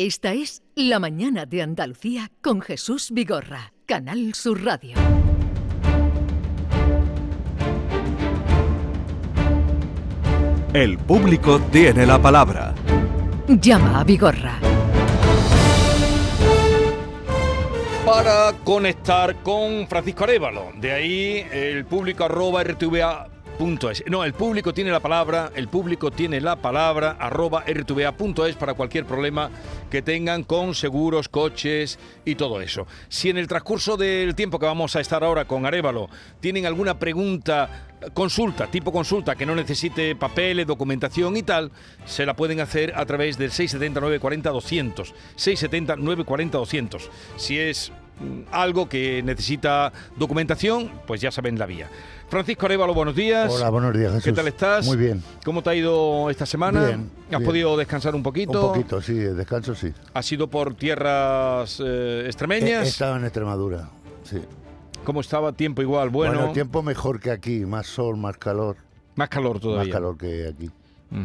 Esta es La Mañana de Andalucía con Jesús Vigorra, Canal Sur Radio. El público tiene la palabra. Llama a Vigorra. Para conectar con Francisco Arevalo. De ahí el público arroba rtva No, el público tiene la palabra, el público tiene la palabra, arroba rtva.es para cualquier problema que tengan con seguros, coches y todo eso. Si en el transcurso del tiempo que vamos a estar ahora con Arevalo tienen alguna pregunta, consulta, tipo consulta, que no necesite papeles, documentación y tal, se la pueden hacer a través del 670 940 200. 670 940 200. Si es algo que necesita documentación, pues ya saben la vía. Francisco Arevalo, buenos días. Hola, buenos días, Jesús. ¿Qué tal estás? Muy bien. ¿Cómo te ha ido esta semana? Bien. ¿Has bien. podido descansar un poquito? Un poquito, sí, el descanso sí. ¿Has sido por tierras eh, extremeñas? he estado en Extremadura, sí. ¿Cómo estaba? Tiempo igual, bueno. Bueno, tiempo mejor que aquí, más sol, más calor, Más calor todavía. más calor que aquí.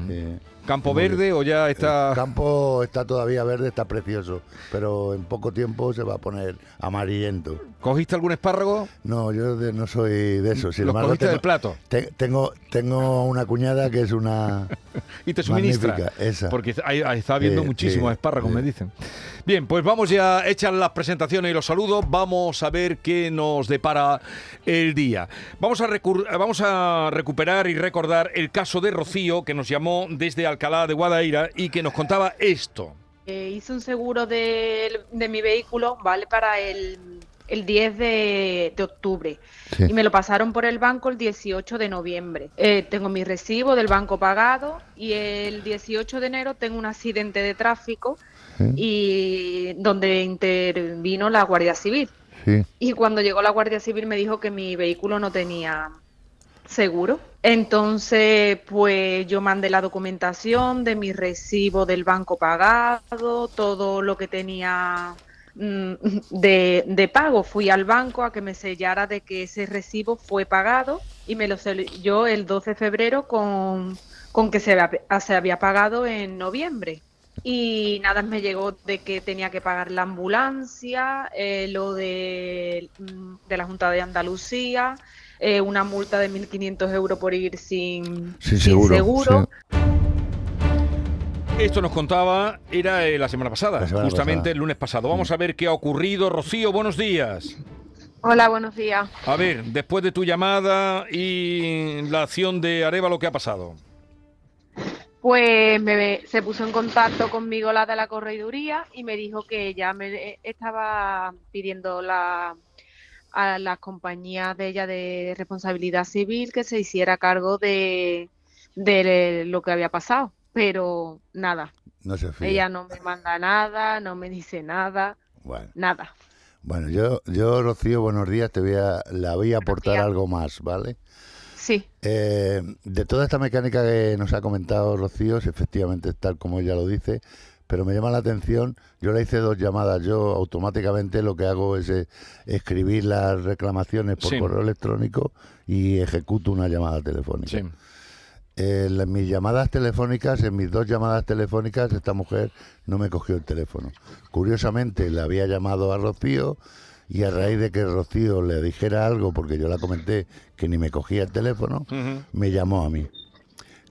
Eh, ¿Campo verde o ya está...? El campo está todavía verde, está precioso, pero en poco tiempo se va a poner amarillento. ¿Cogiste algún espárrago? No, yo de- no soy de eso. Sin ¿Los embargo, cogiste tengo, del plato? te- tengo, tengo una cuñada que es una Y te suministra. esa. Porque ahí- ahí está habiendo Sí, muchísimos sí, espárragos, sí. me dicen. Bien, pues vamos ya hechas las presentaciones y los saludos. Vamos a ver qué nos depara el día. Vamos a, recur- vamos a recuperar y recordar el caso de Rocío, que nos llamó desde Alcalá de Guadaira y que nos contaba esto. Eh, hice un seguro de, de mi vehículo, ¿vale? Para el, el 10 de, de octubre. Sí. Y me lo pasaron por el banco el 18 de noviembre. Eh, tengo mi recibo del banco pagado y el 18 de enero tengo un accidente de tráfico y donde intervino la Guardia Civil. Sí. Y cuando llegó la Guardia Civil me dijo que mi vehículo no tenía seguro. Entonces, pues yo mandé la documentación de mi recibo del banco pagado, todo lo que tenía mm, de, de pago. Fui al banco a que me sellara de que ese recibo fue pagado y me lo selló el 12 de febrero con, con que se había, pagado en noviembre. Y nada, me llegó de que tenía que pagar la ambulancia, eh, lo de, mm, de la Junta de Andalucía, eh, una multa de 1.500 euros por ir sin, Sin seguro, seguro. Esto nos contaba, era eh, la semana pasada, La semana justamente pasada. el lunes pasado. Vamos a ver qué ha ocurrido. Rocío, buenos días. Hola, buenos días. A ver, después de tu llamada y la acción de Arevalo, ¿qué ha pasado? Pues me, se puso en contacto conmigo la de la correduría y me dijo que ya me eh, estaba pidiendo la, a las compañías de ella de responsabilidad civil que se hiciera cargo de, de lo que había pasado. Pero nada, No se fía. ella no me manda nada, no me dice nada, Bueno. nada. Bueno, yo, yo, Rocío, buenos días, te voy a, la voy a aportar algo más, ¿vale? Sí, Eh, de toda esta mecánica que nos ha comentado Rocío, efectivamente es tal como ella lo dice, pero me llama la atención, yo le hice dos llamadas, yo automáticamente lo que hago es eh, escribir las reclamaciones por Sí. correo electrónico y ejecuto una llamada telefónica. Sí. En las- mis llamadas telefónicas, en mis dos llamadas telefónicas, esta mujer no me cogió el teléfono. Curiosamente, le había llamado a Rocío y a raíz de que Rocío le dijera algo, porque yo la comenté que ni me cogía el teléfono, me llamó a mí.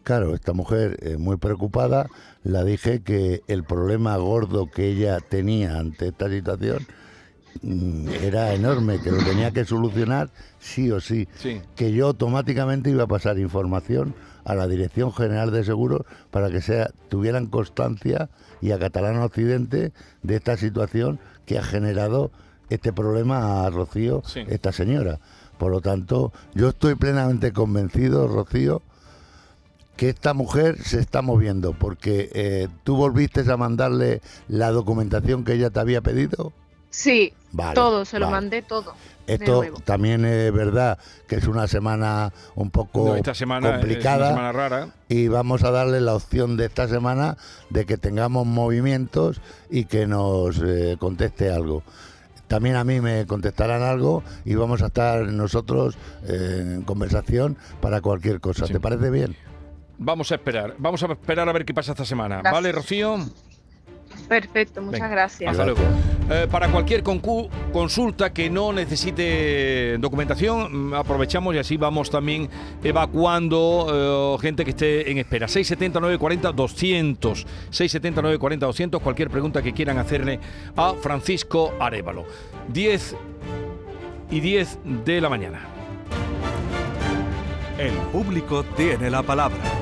Claro, esta mujer, eh, muy preocupada, la dije que el problema gordo que ella tenía ante esta situación mm, era enorme, que lo tenía que solucionar sí o sí Sí. que yo automáticamente iba a pasar información a la Dirección General de Seguros para que sea, tuvieran constancia y a Catalán Occidente de esta situación que ha generado este problema a Rocío, Sí. esta señora. Por lo tanto, yo estoy plenamente convencido, Rocío, que esta mujer se está moviendo, porque eh, tú volviste a mandarle la documentación que ella te había pedido. sí, Vale, todo, se lo vale. mandé todo. Esto también es verdad que es una semana un poco No, esta semana es complicada una semana rara. y vamos a darle la opción de esta semana de que tengamos movimientos y que nos eh, conteste algo. También a mí me contestarán algo y vamos a estar nosotros eh, en conversación para cualquier cosa. Sí. ¿Te parece bien? Vamos a esperar. Vamos a esperar a ver qué pasa esta semana. Gracias. ¿Vale, Rocío? Perfecto, muchas Venga, gracias. Hasta luego. Eh, para cualquier consulta que no necesite documentación, mm, aprovechamos y así vamos también evacuando eh, gente que esté en espera. 670 940 200. 670 940 200. Cualquier pregunta que quieran hacerle a Francisco Arevalo. 10 y 10 de la mañana. El público tiene la palabra.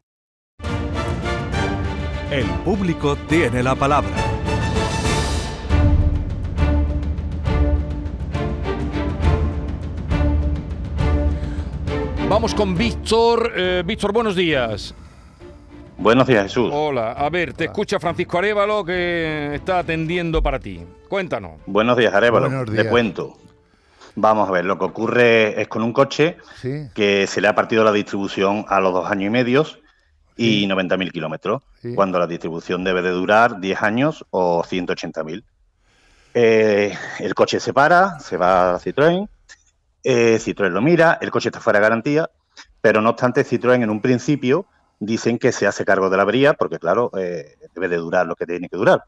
El público tiene la palabra. Vamos con Víctor. Eh, Víctor, buenos días. Buenos días, Jesús. Hola, a ver, te escucha Francisco Arevalo que está atendiendo para ti. Cuéntanos. Buenos días, Arevalo. Buenos días. cuento. Vamos a ver, lo que ocurre es con un coche Sí, que se le ha partido la distribución a los dos años y medio y 90.000 kilómetros, Sí. cuando la distribución debe de durar 10 años o 180.000. Eh, el coche se para, se va a Citroën, eh, Citroën lo mira, el coche está fuera de garantía, pero no obstante Citroën en un principio dicen que se hace cargo de la avería porque claro, eh, debe de durar lo que tiene que durar.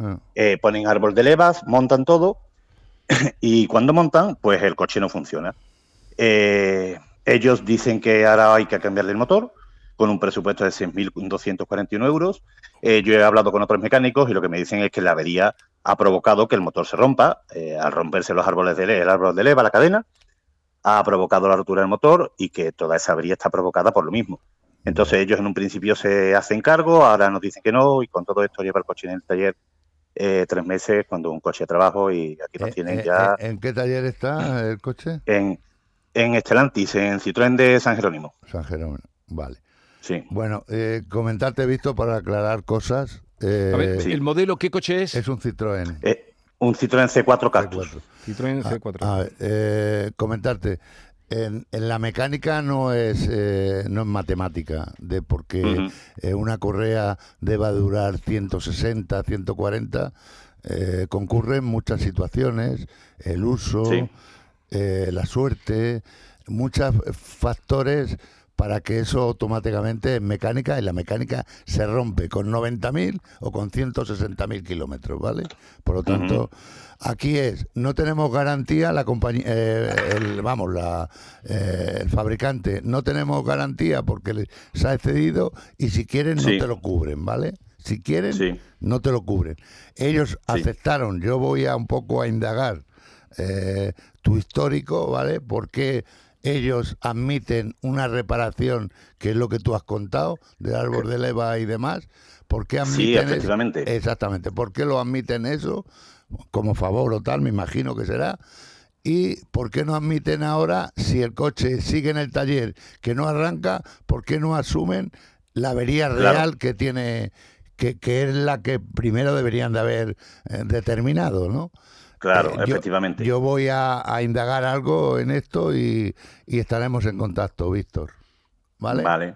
Ah, Eh, ponen árbol de levas, montan todo y cuando montan, pues el coche no funciona. Eh, ellos dicen que ahora hay que cambiarle el motor con un presupuesto de 6.241 euros. Eh, yo he hablado con otros mecánicos y lo que me dicen es que la avería ha provocado que el motor se rompa. eh, al romperse los árboles de leva, el árbol de leva, la cadena, ha provocado la rotura del motor y que toda esa avería está provocada por lo mismo. Entonces ellos en un principio se hacen cargo, ahora nos dicen que no y con todo esto lleva el coche en el taller eh, tres meses cuando un coche de trabajo y aquí nos tienen ya ¿En qué taller está el coche? en, en Estelantis, en Citroën de San Jerónimo. San Jerónimo. Vale. Sí. Bueno, eh, comentarte, visto para aclarar cosas. eh, A ver, ¿el modelo qué coche es? Es un Citroën. Eh, un Citroën C4 Cactus. C4. Citroën Ah, C4. a ver, eh, comentarte. En, en la mecánica no es eh, no es matemática de porque eh, una correa deba durar 160, 140 eh, concurren muchas situaciones, el uso, Sí. eh, la suerte, muchos factores para que eso automáticamente en mecánica, y la mecánica se rompe con 90.000 o con 160.000 kilómetros, ¿vale? Por lo tanto, aquí es, no tenemos garantía, la compañía, eh, el, vamos, la, eh, el fabricante, no tenemos garantía porque les se ha excedido y si quieren no te lo cubren, ¿vale? Si quieren, Sí. no te lo cubren. Ellos Sí. aceptaron, yo voy a un poco a indagar eh, tu histórico, ¿vale? Porque ellos admiten una reparación, que es lo que tú has contado, del árbol de leva y demás. ¿Por qué admiten Sí, eso? efectivamente. Exactamente. ¿Por qué lo admiten eso? Como favor o tal, me imagino que será. ¿Y por qué no admiten ahora, si el coche sigue en el taller que no arranca, por qué no asumen la avería Claro. real que tiene, que, que es la que primero deberían de haber eh, determinado, ¿no? Claro, Eh, yo- efectivamente. Yo, voy a, a indagar algo en esto y, y estaremos en contacto, Víctor. ¿Vale? Vale.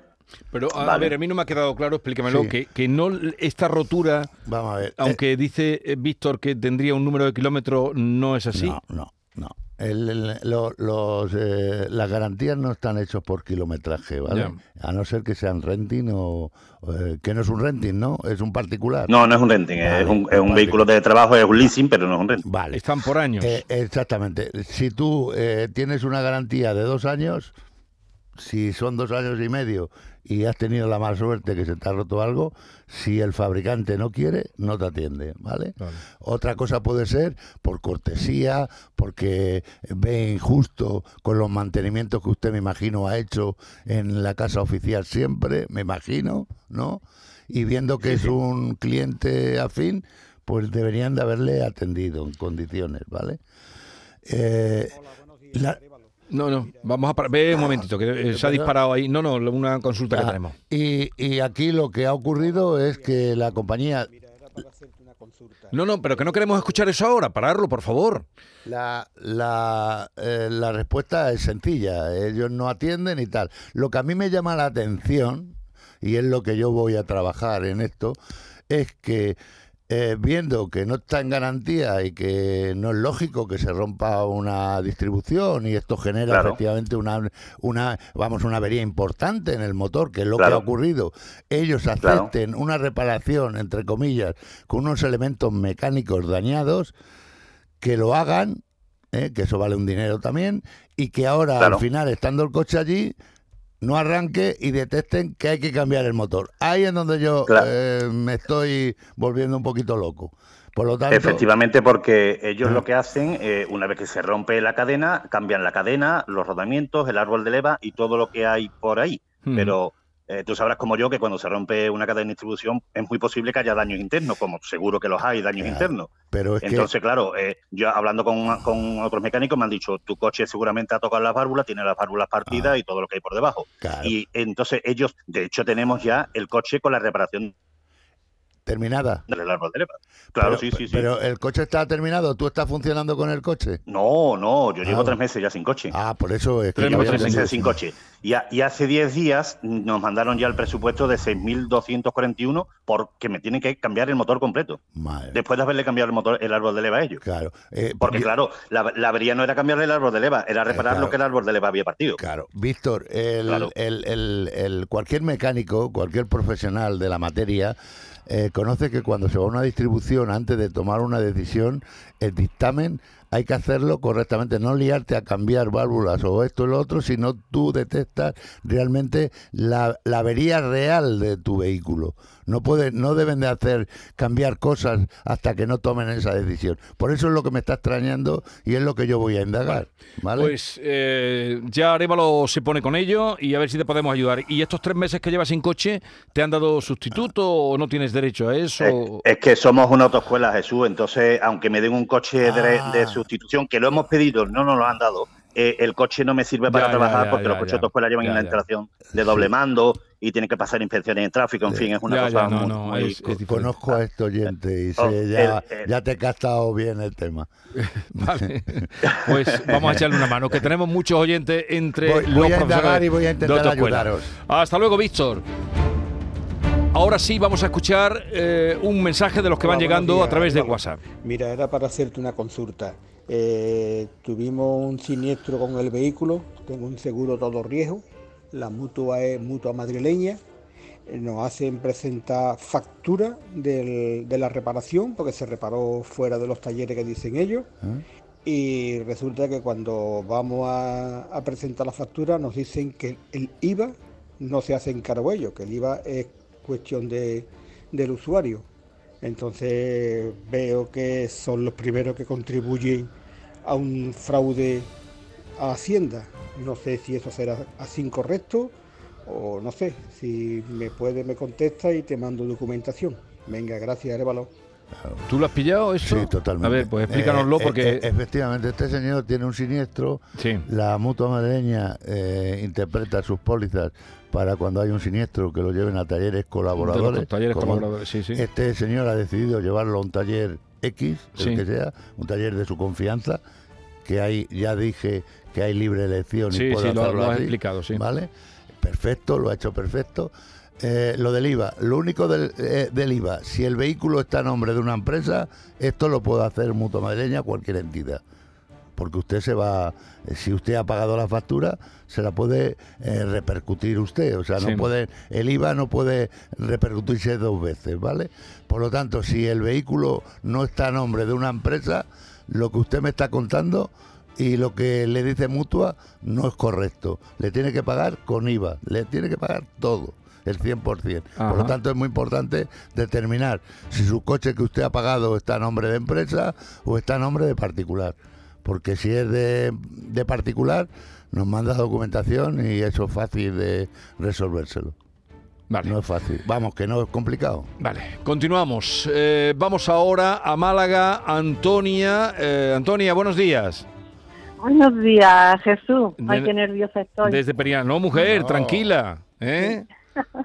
Pero a, ver, a mí no me ha quedado claro, explícamelo, Sí. que, que no esta rotura, Vamos a ver. Eh, aunque dice eh, Víctor que tendría un número de kilómetros, no es así. No, no, no. El- el- lo- los, eh, las garantías no están hechos por kilometraje, ¿vale? A no ser que sean renting o... eh, que no es un renting, ¿no? Es un particular. No, no es un renting, Vale, es un, es un vehículo de trabajo, es un leasing, pero no es un renting. Vale. Están por años. Eh, exactamente. Si tú eh, tienes una garantía de dos años, si son dos años y medio y has tenido la mala suerte que se te ha roto algo, si el fabricante no quiere, no te atiende, ¿vale? Vale. Otra cosa puede ser por cortesía, porque ve injusto con los mantenimientos que usted me imagino ha hecho en la casa oficial siempre, me imagino, ¿no? Y viendo que es un cliente afín, pues deberían de haberle atendido en condiciones, ¿vale? Eh, la- No, no, vamos a parar. Ve un momentito, que eh, se ha disparado ahí. No, no, una consulta que Ah, tenemos. Y, y aquí lo que ha ocurrido es que la compañía, No, no, pero que no queremos escuchar eso ahora. Pararlo, por favor. la, la, eh, la respuesta es sencilla, ellos no atienden y tal. Lo que a mí me llama la atención, y es lo que yo voy a trabajar en esto, es que eh, viendo que no está en garantía y que no es lógico que se rompa una distribución y esto genera Claro. efectivamente una, una vamos una avería importante en el motor que es lo que ha ocurrido ellos Claro. acepten una reparación entre comillas con unos elementos mecánicos dañados que lo hagan ¿eh? que eso vale un dinero también y que ahora al final estando el coche allí no arranque y detecten que hay que cambiar el motor. Ahí es donde yo Claro. eh, me estoy volviendo un poquito loco. Por lo tanto, Efectivamente, porque ellos Ah. lo que hacen, eh, una vez que se rompe la cadena, cambian la cadena, los rodamientos, el árbol de leva y todo lo que hay por ahí. Hmm. Pero eh, tú sabrás como yo que cuando se rompe una cadena de distribución es muy posible que haya daños internos, como seguro que los hay, daños Claro. internos. pero es Entonces, claro, eh, yo hablando con, con otros mecánicos me han dicho, tu coche seguramente ha tocado las válvulas, tiene las válvulas partidas Ah. y todo lo que hay por debajo. claro, Y entonces ellos, de hecho, tenemos ya el coche con la reparación terminada. del árbol de leva. Claro, Pero- sí, sí, sí. Pero el coche está terminado, ¿tú estás funcionando con el coche? No, no, yo llevo Ah. tres meses ya sin coche. Ah, por eso es que Llevo tres meses sin coche. Y, a- y hace 10 días nos mandaron ya el presupuesto de 6.241 porque me tienen que cambiar el motor completo. Madre, Después de haberle cambiado el motor, el árbol de leva a ellos. claro. eh, Porque yo- claro, la, la avería no era cambiarle el árbol de leva, era reparar claro. lo que el árbol de leva había partido. Claro, Víctor, el, Claro. el- el- el- cualquier mecánico, cualquier profesional de la materia eh, conoce que cuando se va a una distribución, antes de tomar una decisión, el dictamen hay que hacerlo correctamente, no liarte a cambiar válvulas o esto o lo otro, sino tú detectas realmente la, la avería real de tu vehículo. No puede, no deben de hacer cambiar cosas hasta que no tomen esa decisión. Por eso es lo que me está extrañando y es lo que yo voy a indagar. ¿vale? Pues eh, ya Arevalo se pone con ello y a ver si te podemos ayudar. ¿Y estos tres meses que llevas sin coche, te han dado sustituto o no tienes derecho a eso? Es, es que somos una autoescuela, Jesús, entonces, aunque me den un coche de, Ah. de sustitución, que lo hemos pedido, no nos lo han dado, eh, el coche no me sirve para Ya, trabajar ya, porque ya, los coches ya. de autoescuela llevan Ya, una ya. instalación de doble mando y tienen que pasar inspecciones en tráfico, en fin, es una Ya, cosa ya, no, muy, no, muy- es- es diferente. Conozco a este oyente y Oh, ya, el- el- ya te he captado bien el tema. Vale. Pues vamos a echarle una mano, que tenemos muchos oyentes entre Voy- los voy a profesores indagar y voy a intentar ayudaros. Hasta luego, Víctor. Ahora sí vamos a escuchar eh, un mensaje de los que Hola, van llegando a través de. WhatsApp. Mira, era para hacerte una consulta. Eh, tuvimos un siniestro con el vehículo, tengo un seguro todo riesgo, la mutua es mutua madrileña, eh, nos hacen presentar factura del- de la reparación porque se reparó fuera de los talleres que dicen ellos ¿Eh? y resulta que cuando vamos a, a presentar la factura nos dicen que el IVA no se hace en cargo ellos, que el IVA es cuestión de, del usuario. Entonces veo que son los primeros que contribuyen a un fraude a Hacienda. No sé si eso será así incorrecto o no sé. Si me puede, me contesta y te mando documentación. Venga, gracias, Arevalo. ¿Tú lo has pillado eso? Sí, totalmente. A ver, pues explícanoslo Eh, eh, porque... eh, efectivamente, este señor tiene un siniestro. sí. La mutua madrileña eh, interpreta sus pólizas para cuando hay un siniestro que lo lleven a talleres colaboradores. Los talleres como colaboradores, sí, sí. Este señor ha decidido llevarlo a un taller X, el Sí. que sea, un taller de su confianza, que hay, ya dije que hay libre elección Sí, y puede sí, lo, hacerlo lo así, explicado, sí. ¿Vale? Perfecto, lo ha hecho perfecto. Eh, lo del IVA, lo único del, eh, del IVA, si el vehículo está a nombre de una empresa, esto lo puede hacer Mutua Madrileña cualquier entidad. Porque usted se va, eh, si usted ha pagado la factura, se la puede eh, repercutir usted. O sea, Sí. no puede, el IVA no puede repercutirse dos veces, ¿vale? Por lo tanto, si el vehículo no está a nombre de una empresa, lo que usted me está contando y lo que le dice mutua no es correcto. Le tiene que pagar con IVA, le tiene que pagar todo, el 100%. Por Ajá. lo tanto, es muy importante determinar si su coche que usted ha pagado está a nombre de empresa o está a nombre de particular. Porque si es de, de particular, nos manda documentación y eso es fácil de resolvérselo. Vale. No es fácil. Vamos, que no es complicado. Vale, continuamos. Eh, vamos ahora a Málaga. Antonia. Eh, Antonia, buenos días. Buenos días, Jesús. Ay, De- qué nerviosa estoy. Desde Periana. No, mujer, No. tranquila. ¿eh?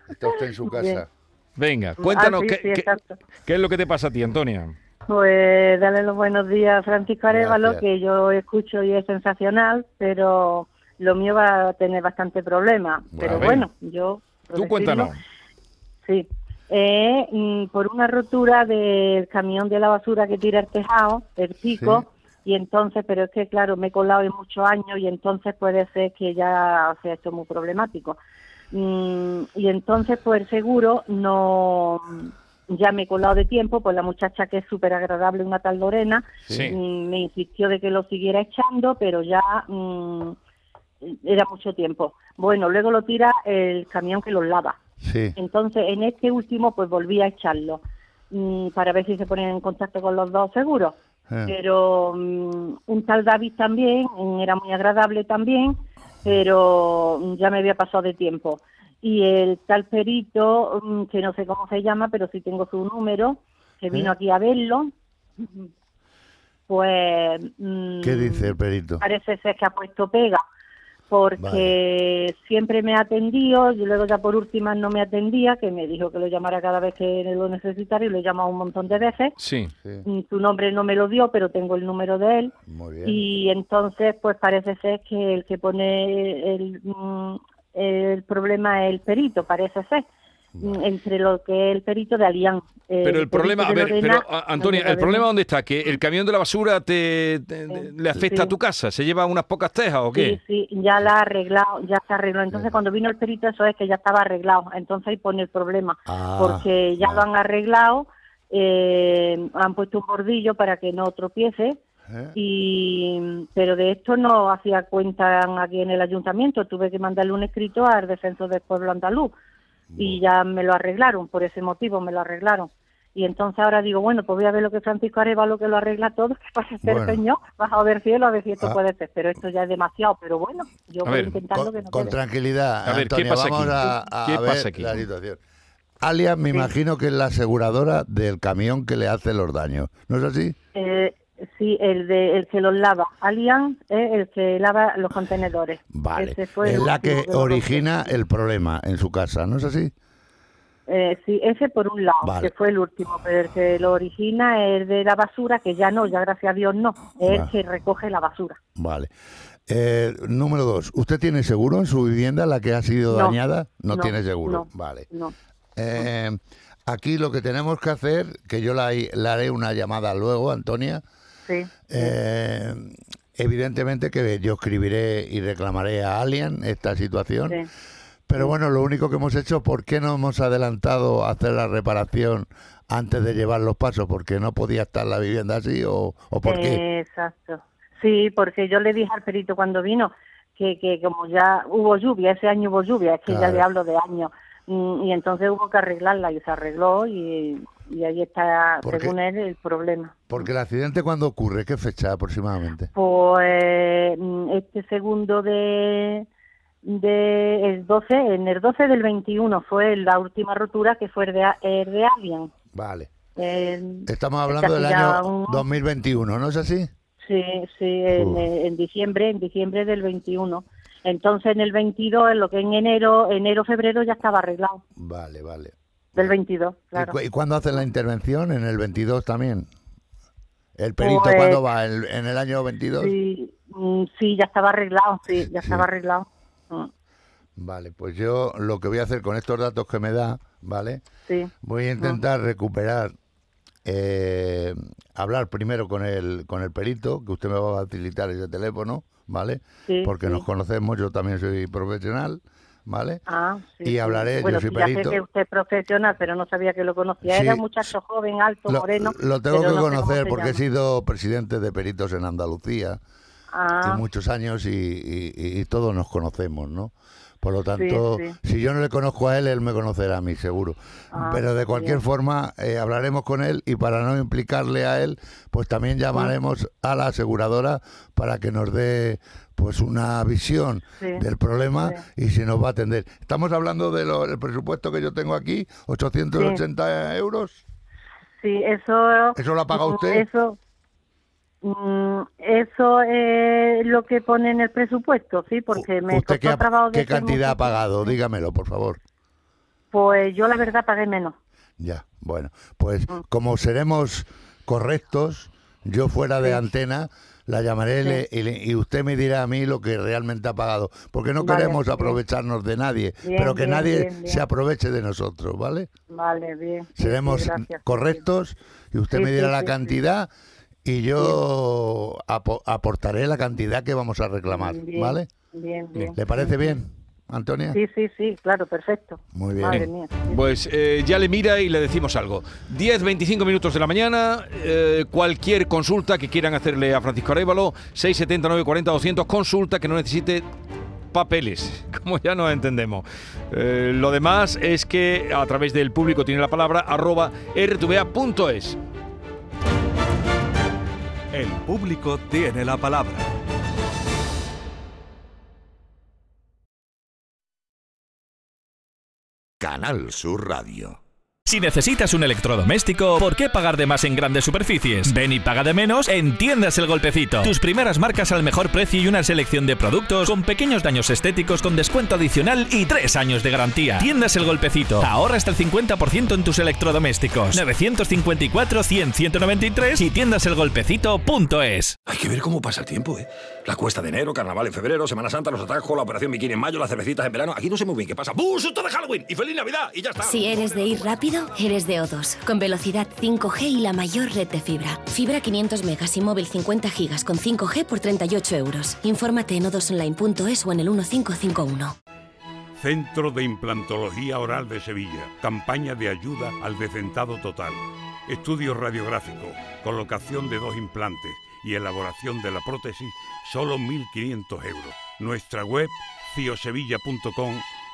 Está usted en su Bien. casa. Venga, cuéntanos Ah, sí, qué, sí, qué- exacto. qué es lo que te pasa a ti, Antonia. Pues dale los buenos días a Francisco Arevalo, Gracias. que yo escucho y es sensacional, pero lo mío va a tener bastante problemas. Pero bueno, yo... Tú decirlo, cuéntanos. Sí. Eh, mm, por una rotura del camión de la basura que tira el tejado, el pico, y entonces, pero es que claro, me he colado en muchos años y entonces puede ser que ya sea esto muy problemático. Mm, y entonces, pues el seguro no. Ya me he colado de tiempo, pues la muchacha que es súper agradable, una tal Lorena, Sí. mm, me insistió de que lo siguiera echando, pero ya mm, era mucho tiempo. Bueno, luego lo tira el camión que los lava. Sí. Entonces, en este último, pues volví a echarlo mm, para ver si se ponen en contacto con los dos seguros. Eh. Pero mm, un tal David también, era muy agradable también, pero mm, ya me había pasado de tiempo. Y el tal perito, mm, que no sé cómo se llama, pero sí tengo su número, que vino ¿Eh? aquí a verlo, pues... ¿Qué dice el perito? parece ser que ha puesto pega porque siempre me ha atendido y luego ya por última no me atendía que me dijo que lo llamara cada vez que lo necesitara y lo he llamado un montón de veces. Sí. Mm, su nombre no me lo dio pero tengo el número de él. Muy bien. y entonces pues parece ser que el que pone el, mm, el problema es el perito parece ser Mm, entre lo que es el perito de Alián Pero el problema, a ver, pero Antonia, el problema dónde está, que el camión de la basura te, te- te- le afecta a tu casa, se lleva unas pocas tejas o qué? sí, ya la ha arreglado, ya se arregló. Entonces, cuando vino el perito, eso es que ya estaba arreglado. Entonces ahí pone el problema, Ah, porque ya lo han arreglado, eh, han puesto un bordillo para que no tropiece. ¿Eh? Y, pero de esto no hacía cuenta aquí en el ayuntamiento. Tuve que mandarle un escrito al defensor del pueblo andaluz y ya me lo arreglaron. Por ese motivo me lo arreglaron. Y entonces ahora digo, bueno, pues voy a ver lo que Francisco Arevalo que lo arregla todo, que pasa ser Bueno. señor, bajado del cielo a ver si esto Ah. puede ser. Pero esto ya es demasiado. Pero bueno, yo A voy ver, intentando Con, que no con quede. tranquilidad, A ver, ¿qué pasa vamos aquí? a, a ¿Qué ver pasa aquí? la situación. Alias, me imagino que es la aseguradora del camión que le hace los daños. ¿No es así? Eh, sí, el de el que los lava. Allianz es el que lava los contenedores. Vale. Fue Es la que origina el problema en su casa, ¿no es así? Eh, sí, ese por un lado, Vale. que fue el último, pero el que lo origina es de la basura, que ya no, ya gracias a Dios no, es el que recoge la basura. Vale. Eh, número dos, ¿usted tiene seguro en su vivienda, la que ha sido No, dañada? No, no, tiene seguro. no. Vale. No. Eh, aquí lo que tenemos que hacer, que yo la, le haré una llamada luego, Antonia, Sí. eh, evidentemente que yo escribiré y reclamaré a Alien esta situación. Sí. Pero bueno, lo único que hemos hecho, ¿por qué no hemos adelantado a hacer la reparación antes de llevar los pasos? ¿Porque no podía estar la vivienda así o, o por qué? Exacto. Sí, porque yo le dije al perito cuando vino que, que como ya hubo lluvia, ese año hubo lluvia, es que ya le hablo de años, mm, y entonces hubo que arreglarla y se arregló y, y ahí está, según él, el problema. Porque el accidente cuando ocurre, ¿qué fecha aproximadamente? Pues mm, este segundo de, de el 12, en el 12 del 21 fue la última rotura que fue de, de Alien. Vale. Estamos hablando del año un- 2021, ¿no es así? Sí, sí, en, eh, en diciembre, en diciembre del 21. Entonces en el 22, en lo que en enero, enero, febrero ya estaba arreglado. Vale, vale. Del 22, ¿Y, claro. cu- y cuándo hacen la intervención? ¿En el 22 también? ¿El perito Pues, cuándo va? ¿En, en el año 22? Sí, mm, sí, ya estaba arreglado, sí, ya estaba arreglado. Mm, Vale, pues yo lo que voy a hacer con estos datos que me da, ¿vale? Sí. Voy a intentar recuperar, eh, hablar primero con el, con el perito, que usted me va a facilitar ese teléfono, ¿vale? Sí, Porque sí. nos conocemos, yo también soy profesional, ¿vale? Ah, sí, Y sí. hablaré, yo soy sí, ya perito. sé que usted es profesional, pero no sabía que lo conocía. Sí. Era un muchacho joven, alto, Lo, moreno. lo tengo que no conocer porque he sido presidente de peritos en Andalucía Ah, y muchos años y, y- y- y todos nos conocemos, ¿no? Por lo tanto, sí. si yo no le conozco a él, él me conocerá a mí, seguro. Ah, Pero de cualquier bien. forma, eh, hablaremos con él y para no implicarle a él, pues también llamaremos a la aseguradora para que nos dé pues una visión del problema y si nos va a atender. Estamos hablando del presupuesto que yo tengo aquí, 880 euros. sí, eso... ¿Eso lo ha pagado usted? Eso... Mm, eso es lo que pone en el presupuesto, sí, porque me ¿Usted qué, costó trabajo qué decirme cantidad ha pagado? Dígamelo, por favor. Pues yo la verdad pagué menos. Ya, bueno, pues Mm. como seremos correctos, yo fuera de antena la llamaré y le- y, le- y usted me dirá a mí lo que realmente ha pagado, porque no Vale, queremos bien. aprovecharnos de nadie, Bien, pero que bien, nadie se aproveche de nosotros, ¿vale? Vale, bien. Seremos sí, correctos y usted me dirá la cantidad y yo apo- aportaré la cantidad que vamos a reclamar, Bien, ¿vale? Bien, bien. ¿Le parece bien, Antonia? Sí, sí, sí, claro, perfecto. Muy bien. Madre mía. Pues eh, ya le mira y le decimos algo. 10, 25 minutos de la mañana, eh, cualquier consulta que quieran hacerle a Francisco Arevalo, 679 40 200, consulta que no necesite papeles, como ya nos entendemos. Eh, lo demás es que a través del público tiene la palabra arroba rtva.es. El público tiene la palabra. Canal Sur Radio. Si necesitas un electrodoméstico, ¿por qué pagar de más en grandes superficies? Ven y paga de menos en Tiendas El Golpecito. Tus primeras marcas al mejor precio y una selección de productos con pequeños daños estéticos con descuento adicional y tres años de garantía. Tiendas El Golpecito. Ahorra hasta el 50% en tus electrodomésticos. 954 100 193 y tiendaselgolpecito.es. Hay que ver cómo pasa el tiempo, ¿eh? La cuesta de enero, carnaval en febrero, Semana Santa, los atajos, la operación bikini en mayo, las cervecitas en verano. Aquí no sé muy bien qué pasa. ¡Bum! ¡Susto de Halloween! ¡Y feliz Navidad! ¡Y ya está! Si eres de ir rápido, eres de O2, con velocidad 5G y la mayor red de fibra. Fibra 500 megas y móvil 50 gigas con 5G por 38 euros. Infórmate en odosonline.es o en el 1551. Centro de Implantología Oral de Sevilla. Campaña de ayuda al decentado total. Estudio radiográfico, colocación de dos implantes y elaboración de la prótesis, solo 1.500 euros. Nuestra web, ciosevilla.com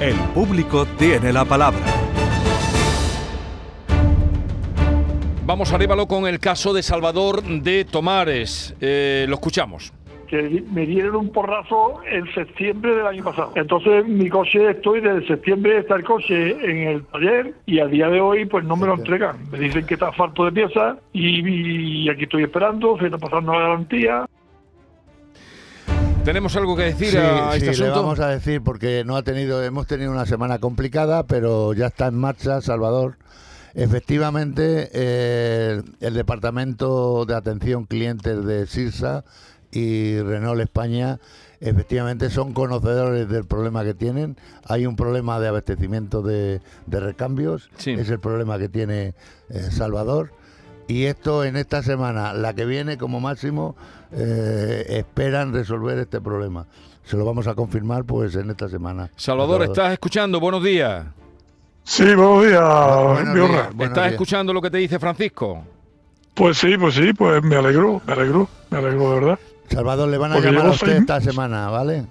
El público tiene la palabra. Vamos a Arévalo con el caso de Salvador de Tomares. Eh, lo escuchamos. que me dieron un porrazo en septiembre del año pasado. Entonces mi coche estoy desde septiembre está el coche en el taller y a día de hoy pues no me lo entregan. Me dicen que está falto de piezas y, y aquí estoy esperando, se está pasando la garantía. ¿Tenemos algo que decir Sí, a sí, este le asunto? vamos a decir porque no ha tenido, hemos tenido una semana complicada, pero ya está en marcha, Salvador. Efectivamente, eh, el departamento de atención clientes de Sirsa y Renault España, efectivamente son conocedores del problema que tienen. Hay un problema de abastecimiento de, de recambios, es el problema que tiene eh, Salvador. Y esto en esta semana, la que viene como máximo, eh, esperan resolver este problema. Se lo vamos a confirmar pues en esta semana. Salvador, ¿estás escuchando? Buenos días. Sí, buenos días, buenos Biorra. días, buenos ¿Estás días. escuchando lo que te dice Francisco? Pues sí, pues sí, pues me alegro, me alegro, me alegro de verdad. Salvador, le van a Porque llamar a usted seis- esta semana, ¿vale?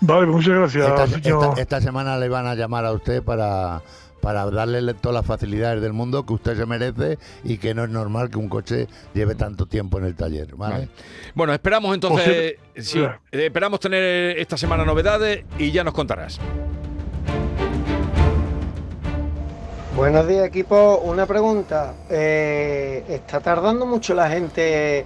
Vale, pues muchas gracias, Esta, señor. esta- esta semana le van a llamar a usted para, para darle todas las facilidades del mundo que usted se merece y que no es normal que un coche lleve tanto tiempo en el taller, ¿vale? Vale. Bueno, esperamos entonces, sí, eh, esperamos tener esta semana novedades y ya nos contarás. Buenos días equipo, una pregunta. Eh, ¿Está tardando mucho la gente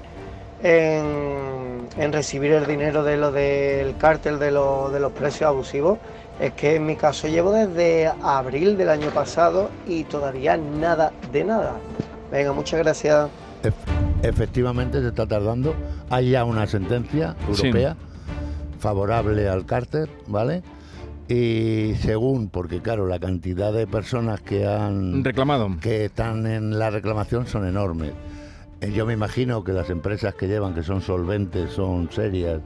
en, en recibir el dinero de lo del cártel de, lo- de los precios abusivos? Es que en mi caso llevo desde abril del año pasado y todavía nada de nada. Venga, muchas gracias. Ef- efectivamente se está tardando. Hay ya una sentencia Sí. europea favorable al cárter, ¿vale? Y según, porque claro, la cantidad de personas que han reclamado, que están en la reclamación son enormes. Eh, Yo me imagino que las empresas que llevan, que son solventes, son serias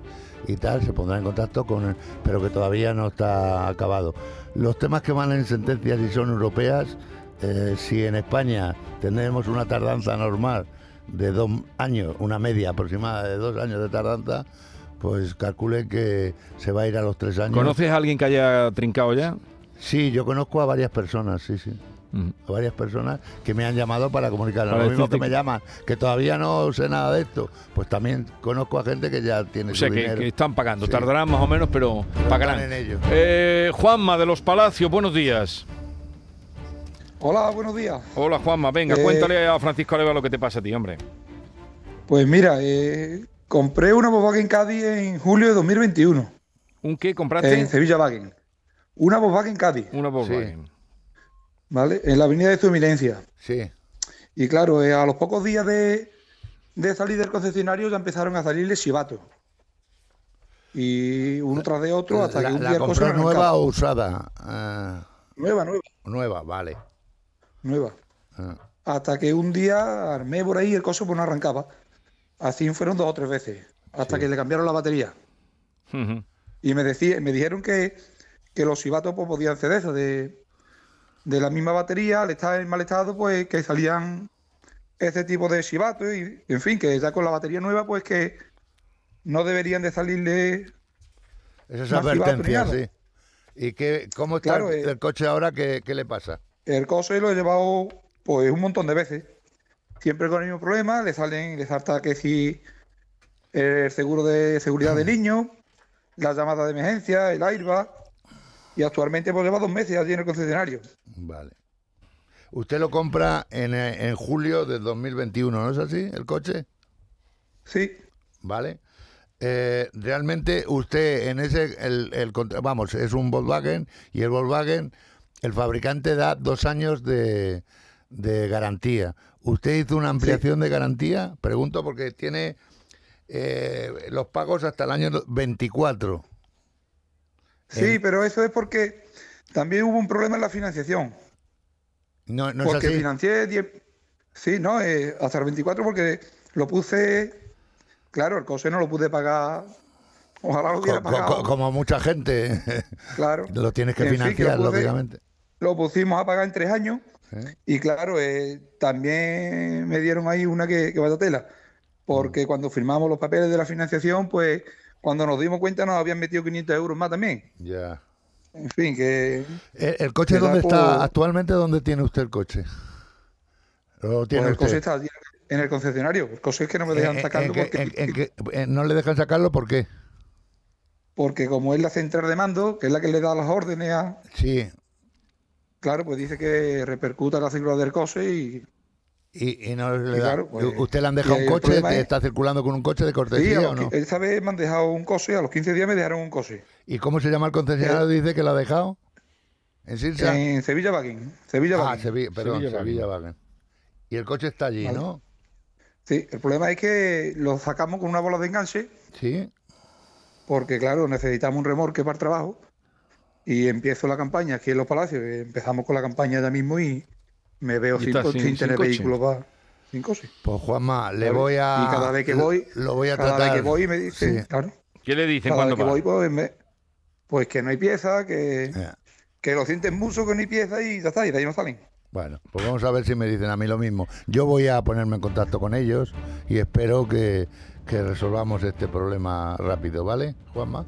y tal, se pondrá en contacto con él, pero que todavía no está acabado. Los temas que van en sentencias y son europeas, eh, si en España tenemos una tardanza normal de dos años, una media aproximada de dos años de tardanza, pues calcule que se va a ir a los tres años. ¿Conoces a alguien que haya trincado ya? Sí, yo conozco a varias personas, sí, sí. A varias personas que me han llamado para comunicar. Lo mismo que me llaman, que todavía no sé nada de esto, pues también conozco a gente que ya tiene O sea, su que, dinero. que están pagando. Sí. Tardarán más o menos, pero pagarán. en ello. Eh, Juanma de los Palacios, buenos días. Hola, buenos días. Hola Juanma, venga, Eh, cuéntale a Francisco Areva lo que te pasa a ti, hombre. Pues mira, eh, compré una Volkswagen Caddy en julio de 2021. ¿Un qué compraste? En Sevilla Wagen. Una Volkswagen Caddy. Una Volkswagen. ¿Vale? En la avenida de su eminencia. Sí. Y claro, eh, a los pocos días de, de salir del concesionario ya empezaron a salirle chivatos. Y uno tras de otro hasta ¿La, que un la día el coche compró nueva o usada? Ah, Nueva, nueva. nueva, vale. Nueva. Ah. Hasta que un día armé por ahí y el coche pues no arrancaba. Así fueron dos o tres veces. Hasta que le cambiaron la batería. Y me, decía, me dijeron que, que los chivatos pues, podían cederse de, de la misma batería, al estar en mal estado, pues que salían ese tipo de chivatos. Y, en fin, que ya con la batería nueva, pues que no deberían de salirle. Esa es advertencia, sí. ¿Y qué, cómo está Claro, el, eh. el coche ahora? ¿Qué, qué le pasa? El coche lo he llevado pues un montón de veces. Siempre con el mismo problema, le salen, le salta que si el seguro de seguridad del niño, la llamada de emergencia, el airbag. Y actualmente pues lleva dos meses allí en el concesionario. Vale. Usted lo compra en, eh, en julio del 2021, ¿no es así, el coche? Sí. Vale. Eh, realmente usted en ese, el, el vamos, es un Volkswagen y el Volkswagen, el fabricante da dos años de, de garantía. ¿Usted hizo una ampliación de garantía? Pregunto porque tiene eh, los pagos hasta el año 24. Sí, pero eso es porque también hubo un problema en la financiación. No, no es porque así. financié 10... Sí, no, eh, hasta el 24 porque lo puse... Claro, el coche no lo pude pagar. Ojalá lo hubiera pagado. co- como mucha gente. Claro. Lo tienes que En fin, que lo financiar, pude- lógicamente. Lo pusimos a pagar en tres años. Y claro, eh, también me dieron ahí una que, que vaya tela. Porque cuando firmamos los papeles de la financiación, pues cuando nos dimos cuenta nos habían metido 500 euros más también. Ya. En fin, que... ¿El, el coche dónde está? ¿Actualmente dónde tiene usted el coche? ¿Lo Pues tiene el coche está allí en el concesionario. El coche es que no me dejan ¿En- en- sacarlo en porque, en- en- ¿No le dejan sacarlo por qué? porque como es la central de mando, que es la que le da las órdenes a... Sí. Claro, pues dice que repercuta la célula del coche y... Y, y no le Y da- claro, pues, ¿Usted le han dejado un coche? es- ¿Está circulando con un coche de Sí, cortesía los o no? esta vez me han dejado un coche, a los 15 días me dejaron un coche. ¿Y cómo se llama el concesionario? Dice que lo ha dejado. ¿En Sirsa? En Sevilla Wagen. Sevilla Ah. Sevilla, perdón, Sevilla. Y el coche está allí, Vale. ¿no? Sí, el problema es que lo sacamos con una bola de enganche. Sí. Porque, claro, necesitamos un remorque para el trabajo. Y empiezo la campaña aquí en Los Palacios. Empezamos con la campaña ya mismo y me veo sin, sin- sin sin tener coche. vehículo para, sin coche. Pues Juanma, le voy a... Y cada vez que voy, Lo voy a cada tratar... vez que voy me dicen, Sí. claro, ¿Qué le dicen cada cuando vez que voy, pues, me- pues que no hay pieza, que, que lo sienten mucho que no hay pieza y ya está, y de ahí no salen. Bueno, pues vamos a ver si me dicen a mí lo mismo. Yo voy a ponerme en contacto con ellos y espero que, que resolvamos este problema rápido, ¿vale, Juanma?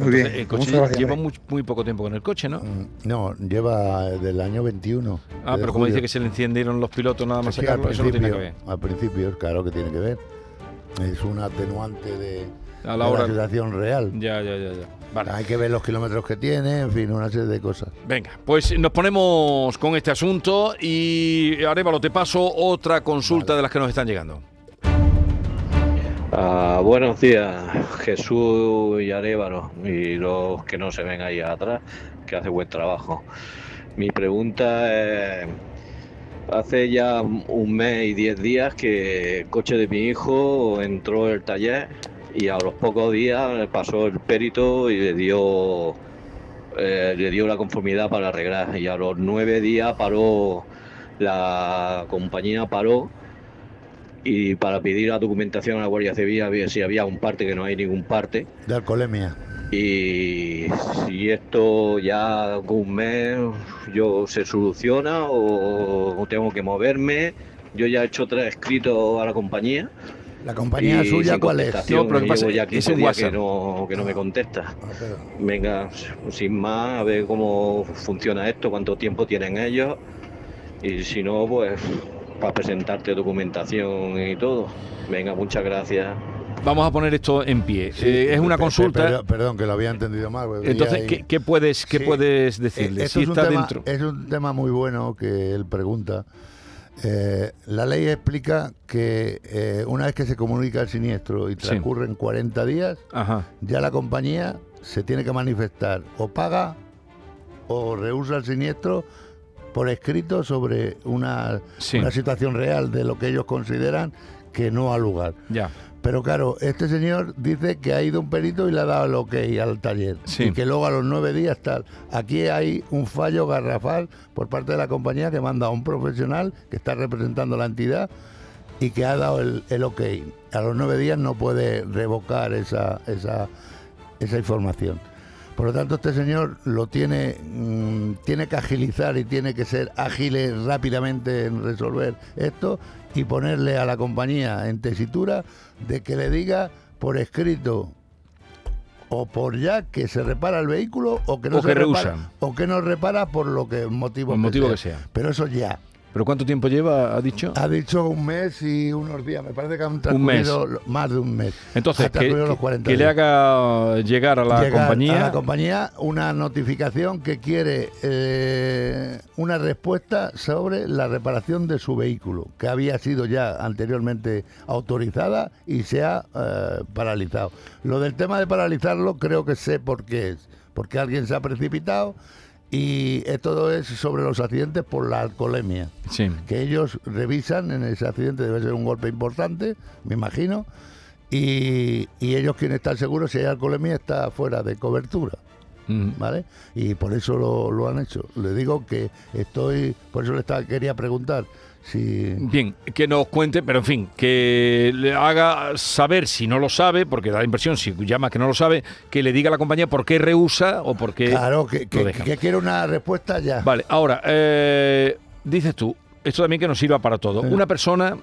Muy bien, Entonces, el coche muchas gracias, lleva muy, muy poco tiempo con el coche, ¿no? No, lleva del año 21. Ah, pero como dice julio. que se le encendieron los pilotos nada más sacarlo, eso no tiene que ver. Al principio, claro que tiene que ver. Es un atenuante de, A de la situación real. Ya, ya, ya, ya. Vale. Hay que ver los kilómetros que tiene, en fin, una serie de cosas. Venga, pues nos ponemos con este asunto y Arevalo, te paso otra consulta de las que nos están llegando. Ah, buenos días, Jesús y Arévalo y los que no se ven ahí atrás, que hace buen trabajo. Mi pregunta es, hace ya un mes y diez días que el coche de mi hijo entró en el taller y a los pocos días le pasó el perito y le dio, eh, le dio la conformidad para arreglar y a los nueve días paró, la compañía paró y para pedir la documentación a la Guardia Civil a ver si había un parte que no hay ningún parte. De alcoholemia. Y si esto ya con un mes yo se soluciona o, o tengo que moverme. Yo ya he hecho tres escritos a la compañía. ¿La compañía y suya cuál es? No, pero pasa- ya es 15 un días que no, que no me contesta. Venga, sin más, a ver cómo funciona esto, cuánto tiempo tienen ellos. Y si no, pues para presentarte documentación y todo. Venga, muchas gracias. Vamos a poner esto en pie. Sí, Eh, es una pe- pe- consulta. Perdón, perdón, que lo había entendido mal. Entonces, ¿qué, puedes, qué Sí. puedes Eh, decirle? esto Si es, un está tema, dentro. es un tema muy bueno que él pregunta. Eh, la ley explica que eh, una vez que se comunica el siniestro y Sí. transcurren 40 días, Ajá. ya la compañía se tiene que manifestar o paga o rehúsa el siniestro por escrito sobre una, Sí. una situación real de lo que ellos consideran que no ha lugar. Ya. Pero claro, este señor dice que ha ido un perito y le ha dado el ok al taller. Sí. Y que luego a los nueve días tal. Aquí hay un fallo garrafal por parte de la compañía que manda a un profesional que está representando la entidad y que ha dado el, el ok. A los nueve días no puede revocar esa, esa, esa información. Por lo tanto, este señor lo tiene, mm, tiene que agilizar y tiene que ser ágil rápidamente en resolver esto y ponerle a la compañía en tesitura de que le diga por escrito o por ya que se repara el vehículo o que no O se que repara, o que no repara por lo que motivo, el motivo que sea. Pero eso ya. ¿Pero cuánto tiempo lleva, ha dicho? Ha dicho un mes y unos días. Me parece que han Un mes. transcurrido más de un mes. Entonces, que, los que- 40 que le haga llegar a la Llegar compañía. a la compañía una notificación que quiere eh, una respuesta sobre la reparación de su vehículo, que había sido ya anteriormente autorizada y se ha eh, paralizado. Lo del tema de paralizarlo creo que sé por qué es, porque alguien se ha precipitado y eh, todo es sobre los accidentes por la alcoholemia Sí. que ellos revisan en ese accidente, debe ser un golpe importante, me imagino, y, y ellos quieren estar seguros si hay alcoholemia está fuera de cobertura. ¿Vale? Y por eso lo, lo han hecho. Le digo que estoy, por eso le estaba, quería preguntar Bien, que nos cuente, pero en fin, que le haga saber si no lo sabe, porque da la impresión, si llama que no lo sabe, que le diga a la compañía por qué rehúsa o por qué. Claro, que, que, quiere una respuesta ya. Vale, ahora, eh, dices tú, esto también que nos sirva para todo. Una persona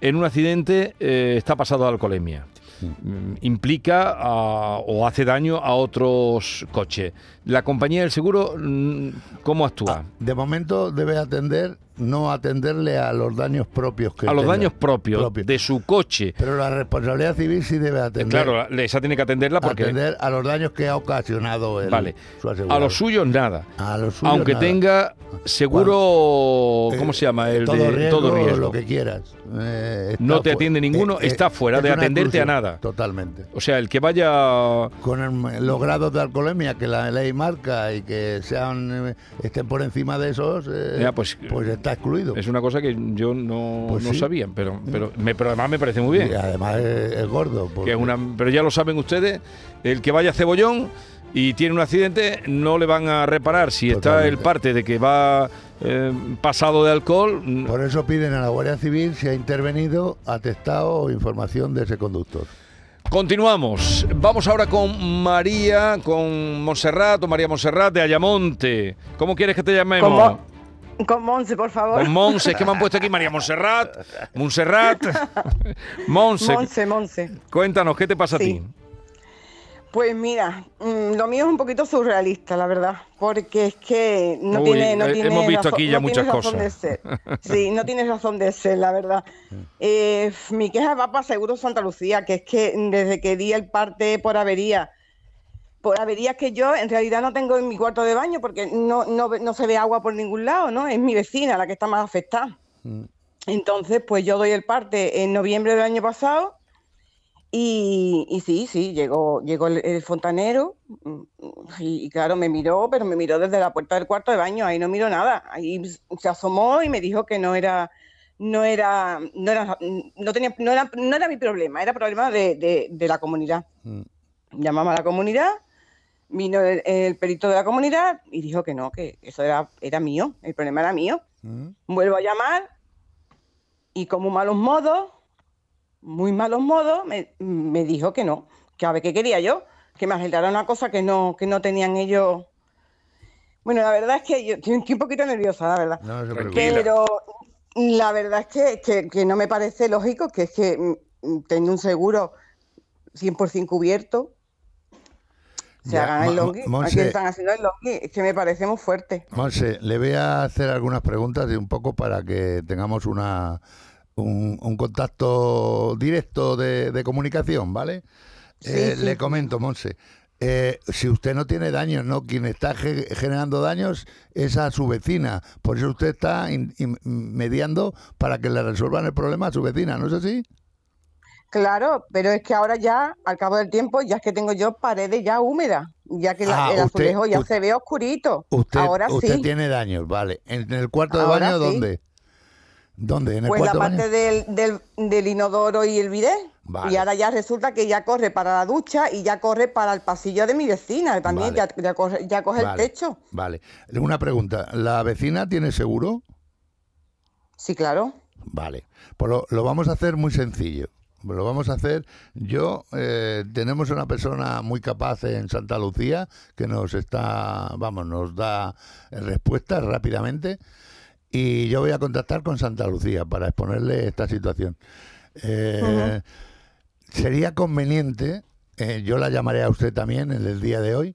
en un accidente eh, está pasado de alcoholemia. Mm, Implica a- o hace daño a otros coches. La compañía del seguro, mm, ¿cómo actúa? De momento debe atender, no atenderle a los daños propios que a los tenga. daños propios, de su coche. Pero la responsabilidad civil sí debe atender. Claro, esa tiene que atenderla porque... atender a los daños que ha ocasionado el, Vale. su A asegurado. los suyos nada. A los suyos Aunque nada. tenga seguro, ¿cómo se llama? El todo de riesgo, todo riesgo. lo que quieras. Eh, No te atiende ninguno, eh, eh, está fuera es de atenderte a nada. Totalmente. O sea, el que vaya Con el- los grados de alcoholemia que la ley marca y que sean eh, estén por encima de esos, eh, Ya, pues, está excluido. Es una cosa que yo no, Pues no sí. sabía, pero, pero, me, pero además me parece muy bien. Y además es, es gordo. Que porque- es una, pero ya lo saben ustedes, el que vaya a Cebollón y tiene un accidente, no le van a reparar si está el parte de que va eh, pasado de alcohol. Por eso piden a la Guardia Civil si ha intervenido, atestado o información de ese conductor. Continuamos. Vamos ahora con María, con Monserrat o María Monserrat de Ayamonte. ¿Cómo quieres que te llamemos? Con Con Monse, por favor. Con Monse, es que me han puesto aquí María Monserrat, Monserrat, Monse. Monse, Monse. Cuéntanos, ¿qué te pasa Sí. a ti? Pues mira, mm, lo mío es un poquito surrealista, la verdad, porque es que no Uy, tiene, no eh, tiene hemos visto razón- aquí ya no muchas razón de cosas. ser. Sí, no tiene razón de ser, la verdad. Eh, mi queja va para Seguro Santa Lucía, que es que desde que di el parte por avería, por averías que yo en realidad no tengo en mi cuarto de baño porque no, no, no se ve agua por ningún lado, ¿no? Es mi vecina la que está más afectada. Entonces, pues yo doy el parte en noviembre del año pasado y, y sí, sí, llegó, llegó el, el fontanero mm, y, y claro, me miró, pero me miró desde la puerta del cuarto de baño, ahí no miró nada, ahí se asomó y me dijo que no era, no era, no era, no tenía, no era, no era mi problema, era problema de, de- de la comunidad. Llamamos a la comunidad, vino el, el perito de la comunidad y dijo que no, que eso era, era mío, el problema era mío. Vuelvo a llamar y como malos modos muy malos modos, me, me dijo que no, que a ver qué quería yo, que me arreglara una cosa que no, que no tenían ellos. Bueno, la verdad es que yo estoy un poquito nerviosa, la verdad. No. Pero la verdad es que, que- que no me parece lógico que es que mm, tengo un seguro 100% cubierto, se Ya, hagan el longhi, Monse- aquí están haciendo el longhi, es que me parece muy fuerte. Monse, le voy a hacer algunas preguntas y un poco para que tengamos una un, un contacto directo de, de comunicación, ¿vale? Eh, sí, le comento, Monse. eh, si usted no tiene daños, ¿no? Quien está ge- generando daños es a su vecina. Por eso usted está mediando para que le resuelvan el problema a su vecina, ¿no es así? Claro, pero es que ahora ya, al cabo del tiempo, ya es que tengo yo paredes ya húmedas, ya que la- Ah, el usted- azulejo ya usted- se ve oscurito. Usted, ahora usted sí. tiene daños, vale. ¿En el cuarto de Ahora baño sí. dónde? ¿Dónde? ¿En el Pues la parte del, del, del inodoro y el bidet. Vale. Y ahora ya resulta que ya corre para la ducha y ya corre para el pasillo de mi vecina. También Vale. ya, ya corre, ya coge Vale, el techo. Vale. Una pregunta. ¿La vecina tiene seguro? Sí, claro. Vale. Pues lo, lo vamos a hacer muy sencillo. Lo vamos a hacer. Yo, eh, tenemos una persona muy capaz en Santa Lucía que nos está, vamos, nos da respuestas rápidamente. Y yo voy a contactar con Santa Lucía para exponerle esta situación. Eh, Sería conveniente, eh, yo la llamaré a usted también en el día de hoy,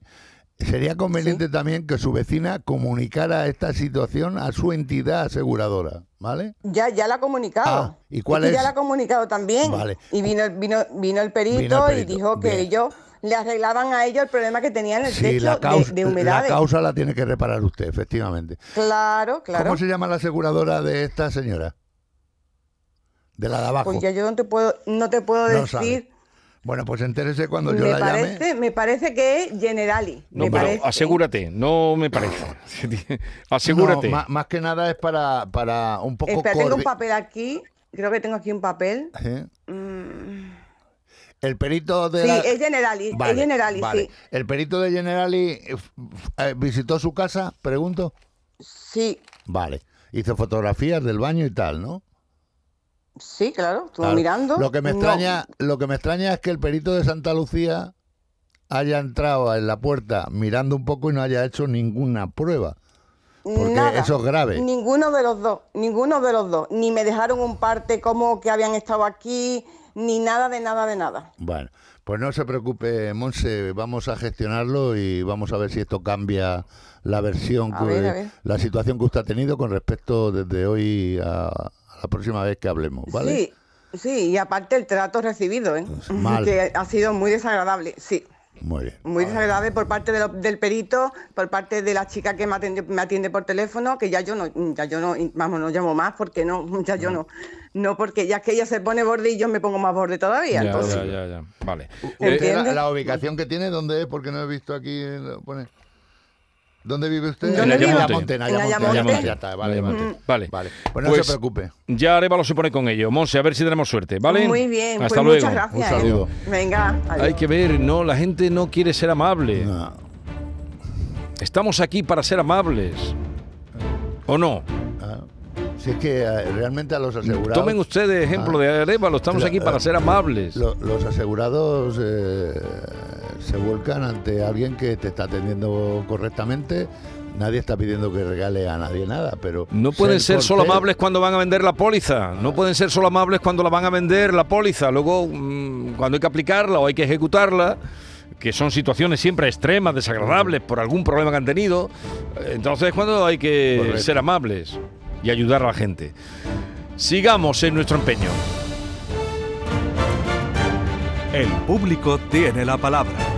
sería conveniente también que su vecina comunicara esta situación a su entidad aseguradora, ¿vale? Ya, ya la ha comunicado. Ah, ¿y cuál es? Ya la ha comunicado también. Vale. Y vino, el- vino, vino el perito, Vino el perito, y dijo que bien. ellos le arreglaban a ellos el problema que tenían en el Sí, techo la de- causa, de, la humedades. causa la tiene que reparar usted, efectivamente. Claro, claro. ¿Cómo se llama la aseguradora de esta señora? De la de abajo. Pues ya yo no te puedo, no te puedo No decir. sabe. Bueno, pues entérese cuando yo me la llame. parece, me parece que es Generali. No, me pero parece. asegúrate, no me parece. asegúrate. No, más, que nada es para, para un poco Espera, tengo un papel aquí. Creo que tengo aquí un papel. ¿Eh? Mm, El perito de Sí, la- es Generali, Vale, es Generali, vale. sí. El perito de Generali eh, eh, visitó su casa, pregunto. Sí, Vale. Hizo fotografías del baño y tal, ¿no? sí, claro, estuvo Claro. mirando. Lo que me No, extraña, lo que me extraña es que el perito de Santa Lucía haya entrado en la puerta mirando un poco y no haya hecho ninguna prueba. Porque nada, eso es grave. Ninguno de los dos, ninguno de los dos. Ni me dejaron un parte como que habían estado aquí, ni nada de nada de nada. Bueno, pues no se preocupe, Monse, vamos a gestionarlo y vamos a ver si esto cambia la versión, que- ver. la situación que usted ha tenido con respecto desde hoy a, a la próxima vez que hablemos, ¿vale? Sí, sí, y aparte el trato recibido, ¿eh? mal. que ha sido muy desagradable, sí. Muy bien. Muy desagradable por parte de lo- del perito, por parte de la chica que me atiende, me atiende por teléfono, que ya yo no, ya yo no, vamos, no llamo más porque no, ya yo no, no porque ya que ella se pone borde y yo me pongo más borde todavía. Ya, entonces, ya, ya, ya. Vale. ¿Usted la, la ubicación que tiene dónde es? Porque no he visto aquí. lo pone. ¿Dónde vive usted? ¿Dónde En? Ayamonte, en En Ayamonte, ya está, vale, vale. Vale. Pues no Pues se preocupe. Ya Arevalo se pone con ello. Monse, a ver si tenemos suerte, ¿vale? Muy bien, Hasta pues luego. muchas gracias. Un ¿eh? saludo. Venga. Hay que ver, no, la gente no quiere ser amable. Estamos aquí para ser amables. ¿O no? Ah, Si es que eh, realmente a los asegurados. Tomen ustedes ejemplo Ah. de Arevalo, estamos aquí para ser amables. Lo- los asegurados eh, se vuelcan ante alguien que te está atendiendo correctamente. Nadie está pidiendo que regale a nadie nada, pero. No pueden ser solo amables cuando van a vender la póliza. No pueden ser solo amables cuando la van a vender la póliza. Luego, mm, cuando hay que aplicarla o hay que ejecutarla, que son situaciones siempre extremas, desagradables por algún problema que han tenido, eh, entonces es cuando hay que Correcto. ser amables y ayudar a la gente. Sigamos en nuestro empeño. El público tiene la palabra.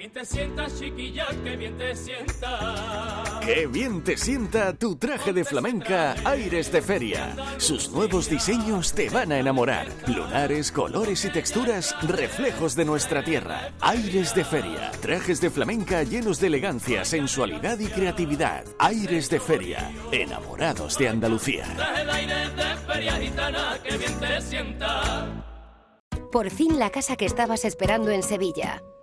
Bien te sienta, chiquilla, qué bien te sienta. Qué bien te sienta tu traje de flamenca Aires de Feria. Sus nuevos diseños te van a enamorar. Lunares, colores y texturas, reflejos de nuestra tierra. Aires de Feria. Trajes de flamenca llenos de elegancia, sensualidad y creatividad. Aires de Feria. Enamorados de Andalucía. Traje de aires de feria gitana, qué bien te sienta. Por fin la casa que estabas esperando en Sevilla.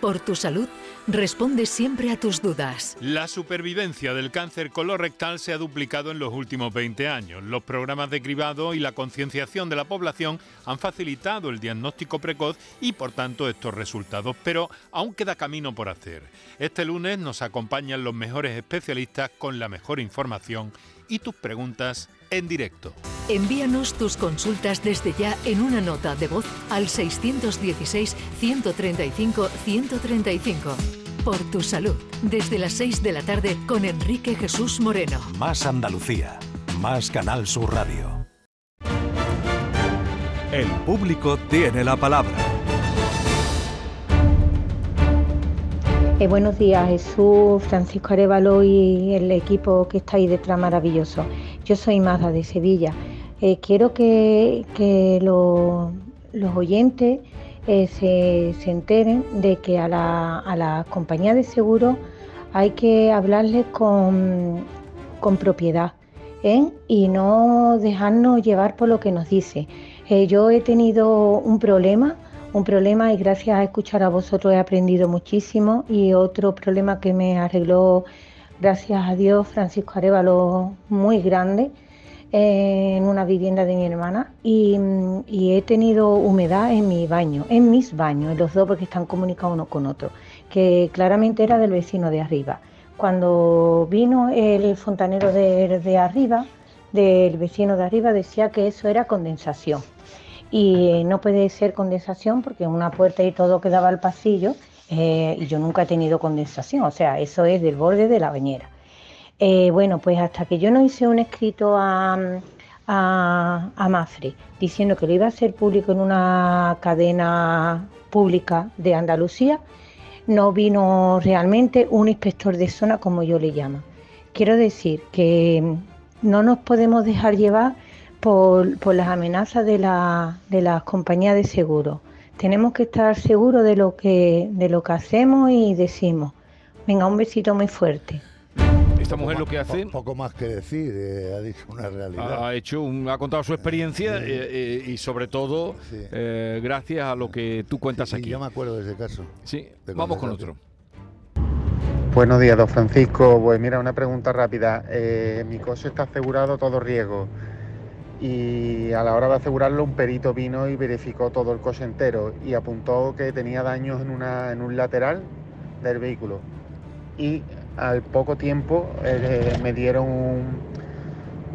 por tu salud, responde siempre a tus dudas. La supervivencia del cáncer colorectal se ha duplicado en los últimos 20 años. Los programas de cribado y la concienciación de la población han facilitado el diagnóstico precoz y por tanto estos resultados, pero aún queda camino por hacer. Este lunes nos acompañan los mejores especialistas con la mejor información y tus preguntas en directo. Envíanos tus consultas desde ya en una nota de voz al 616-135-135. Por tu salud, desde las 6 de la tarde con Enrique Jesús Moreno. Más Andalucía, más Canal Sur Radio. El público tiene la palabra. Eh, buenos días, Jesús, Francisco Arevalo y el equipo que está ahí detrás maravilloso. Yo soy Mazda de Sevilla. Eh, quiero que, que lo- los oyentes eh, se, se enteren de que a la, a compañía de seguro hay que hablarles con, propiedad ¿eh? y no dejarnos llevar por lo que nos dice. Yo he tenido un problema, un problema y gracias a escuchar a vosotros he aprendido muchísimo y otro problema que me arregló, gracias a Dios, Francisco Arevalo, muy grande en una vivienda de mi hermana y, mm, y he tenido humedad en mi baño, en mis baños, en los dos porque están comunicados uno con otro, que claramente era del vecino de arriba. Cuando vino el fontanero de, de arriba, del vecino de arriba, decía que eso era condensación. Y eh, no puede ser condensación porque una puerta y todo quedaba al pasillo eh, y yo nunca he tenido condensación, o sea, eso es del borde de la bañera. Eh, bueno, pues hasta que yo no hice un escrito a, a, a Mafre diciendo que lo iba a hacer público en una cadena pública de Andalucía, no vino realmente un inspector de zona como yo le llamo. Quiero decir que no nos podemos dejar llevar por, por las amenazas de, la, de las compañías de seguro. Tenemos que estar seguros de lo que, de lo que hacemos y decimos. Venga, un besito muy fuerte. Esta mujer lo que hace... Poco más que decir, eh, ha dicho una realidad. Ha hecho un- ha contado su experiencia eh, eh, y sobre todo eh, gracias a lo que tú cuentas aquí. yo me acuerdo de ese caso. Sí, vamos con otro. Buenos días, don Francisco. Pues mira, una pregunta rápida. Eh, mi coche está asegurado todo riesgo y a la hora de asegurarlo un perito vino y verificó todo el coche entero y apuntó que tenía daños en, una, en un lateral del vehículo. Y al poco tiempo eh, me dieron un,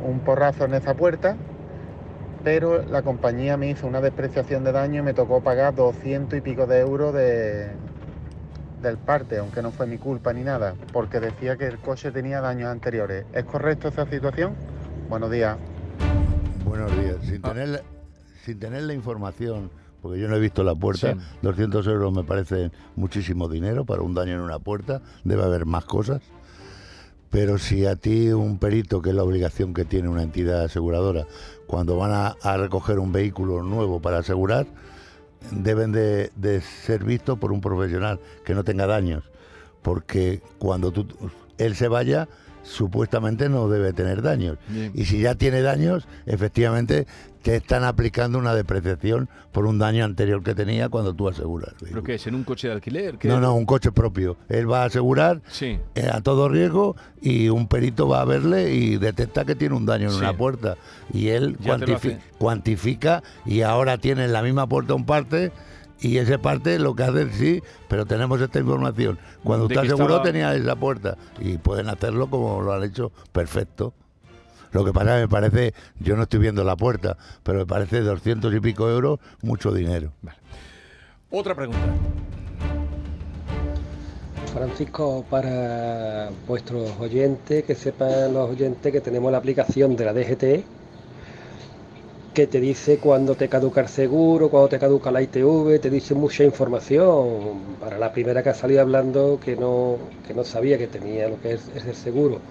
un porrazo en esa puerta, pero la compañía me hizo una despreciación de daño y me tocó pagar 200 y pico de euros de, del parte, aunque no fue mi culpa ni nada, porque decía que el coche tenía daños anteriores. ¿Es correcto esa situación? Buenos días. Buenos días. Sin, tener, la- sin tener la información, porque yo no he visto la puerta, Sí. 200 euros me parece muchísimo dinero para un daño en una puerta, debe haber más cosas. Pero si a ti un perito, que es la obligación que tiene una entidad aseguradora, cuando van a, a recoger un vehículo nuevo para asegurar, deben de, de ser vistos por un profesional que no tenga daños, porque cuando tú, él se vaya, supuestamente no debe tener daños. Bien. Y si ya tiene daños, efectivamente te están aplicando una depreciación por un daño anterior que tenía cuando tú aseguras. ¿Pero qué es? ¿En un coche de alquiler? ¿Qué- No, no, un coche propio. Él va a asegurar Sí. eh, a todo riesgo y un perito va a verle y detecta que tiene un daño en Sí. una puerta. Y él cuantifi- cuantifica y ahora tiene en la misma puerta un parte y ese parte lo que hace es sí, pero tenemos esta información. Cuando que aseguró estaba- tenía esa puerta y pueden hacerlo como lo han hecho perfecto. Lo que pasa me parece, yo no estoy viendo la puerta, pero me parece 200 y pico euros mucho dinero. Otra pregunta. Francisco, para vuestros oyentes, que sepan los oyentes que tenemos la aplicación de la DGT que te dice cuándo te caduca el seguro, cuándo te caduca la ITV, te dice mucha información. Para la primera que ha salido hablando que no, que no sabía que tenía lo que es, es el seguro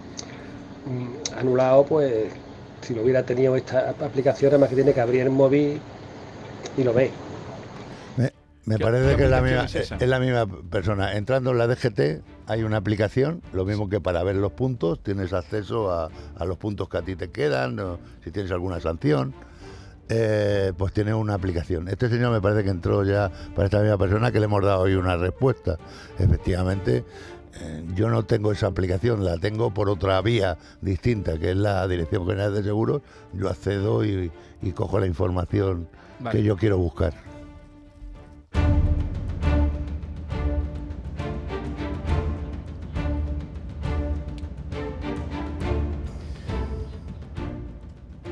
anulado, pues si lo hubiera tenido esta aplicación, además que tiene que abrir el móvil y lo ve. Me, me ¿Qué- parece que es la, misma, es esa? es la misma persona. Entrando en la DGT hay una aplicación, lo mismo que para ver los puntos, tienes acceso a, a los puntos que a ti te quedan, o si tienes alguna sanción, eh, pues tiene una aplicación. Este señor me parece que entró ya para esta misma persona que le hemos dado hoy una respuesta. Efectivamente, yo no tengo esa aplicación, la tengo por otra vía distinta, que es la Dirección General de Seguros. Yo accedo y, y cojo la información Vale. que yo quiero buscar.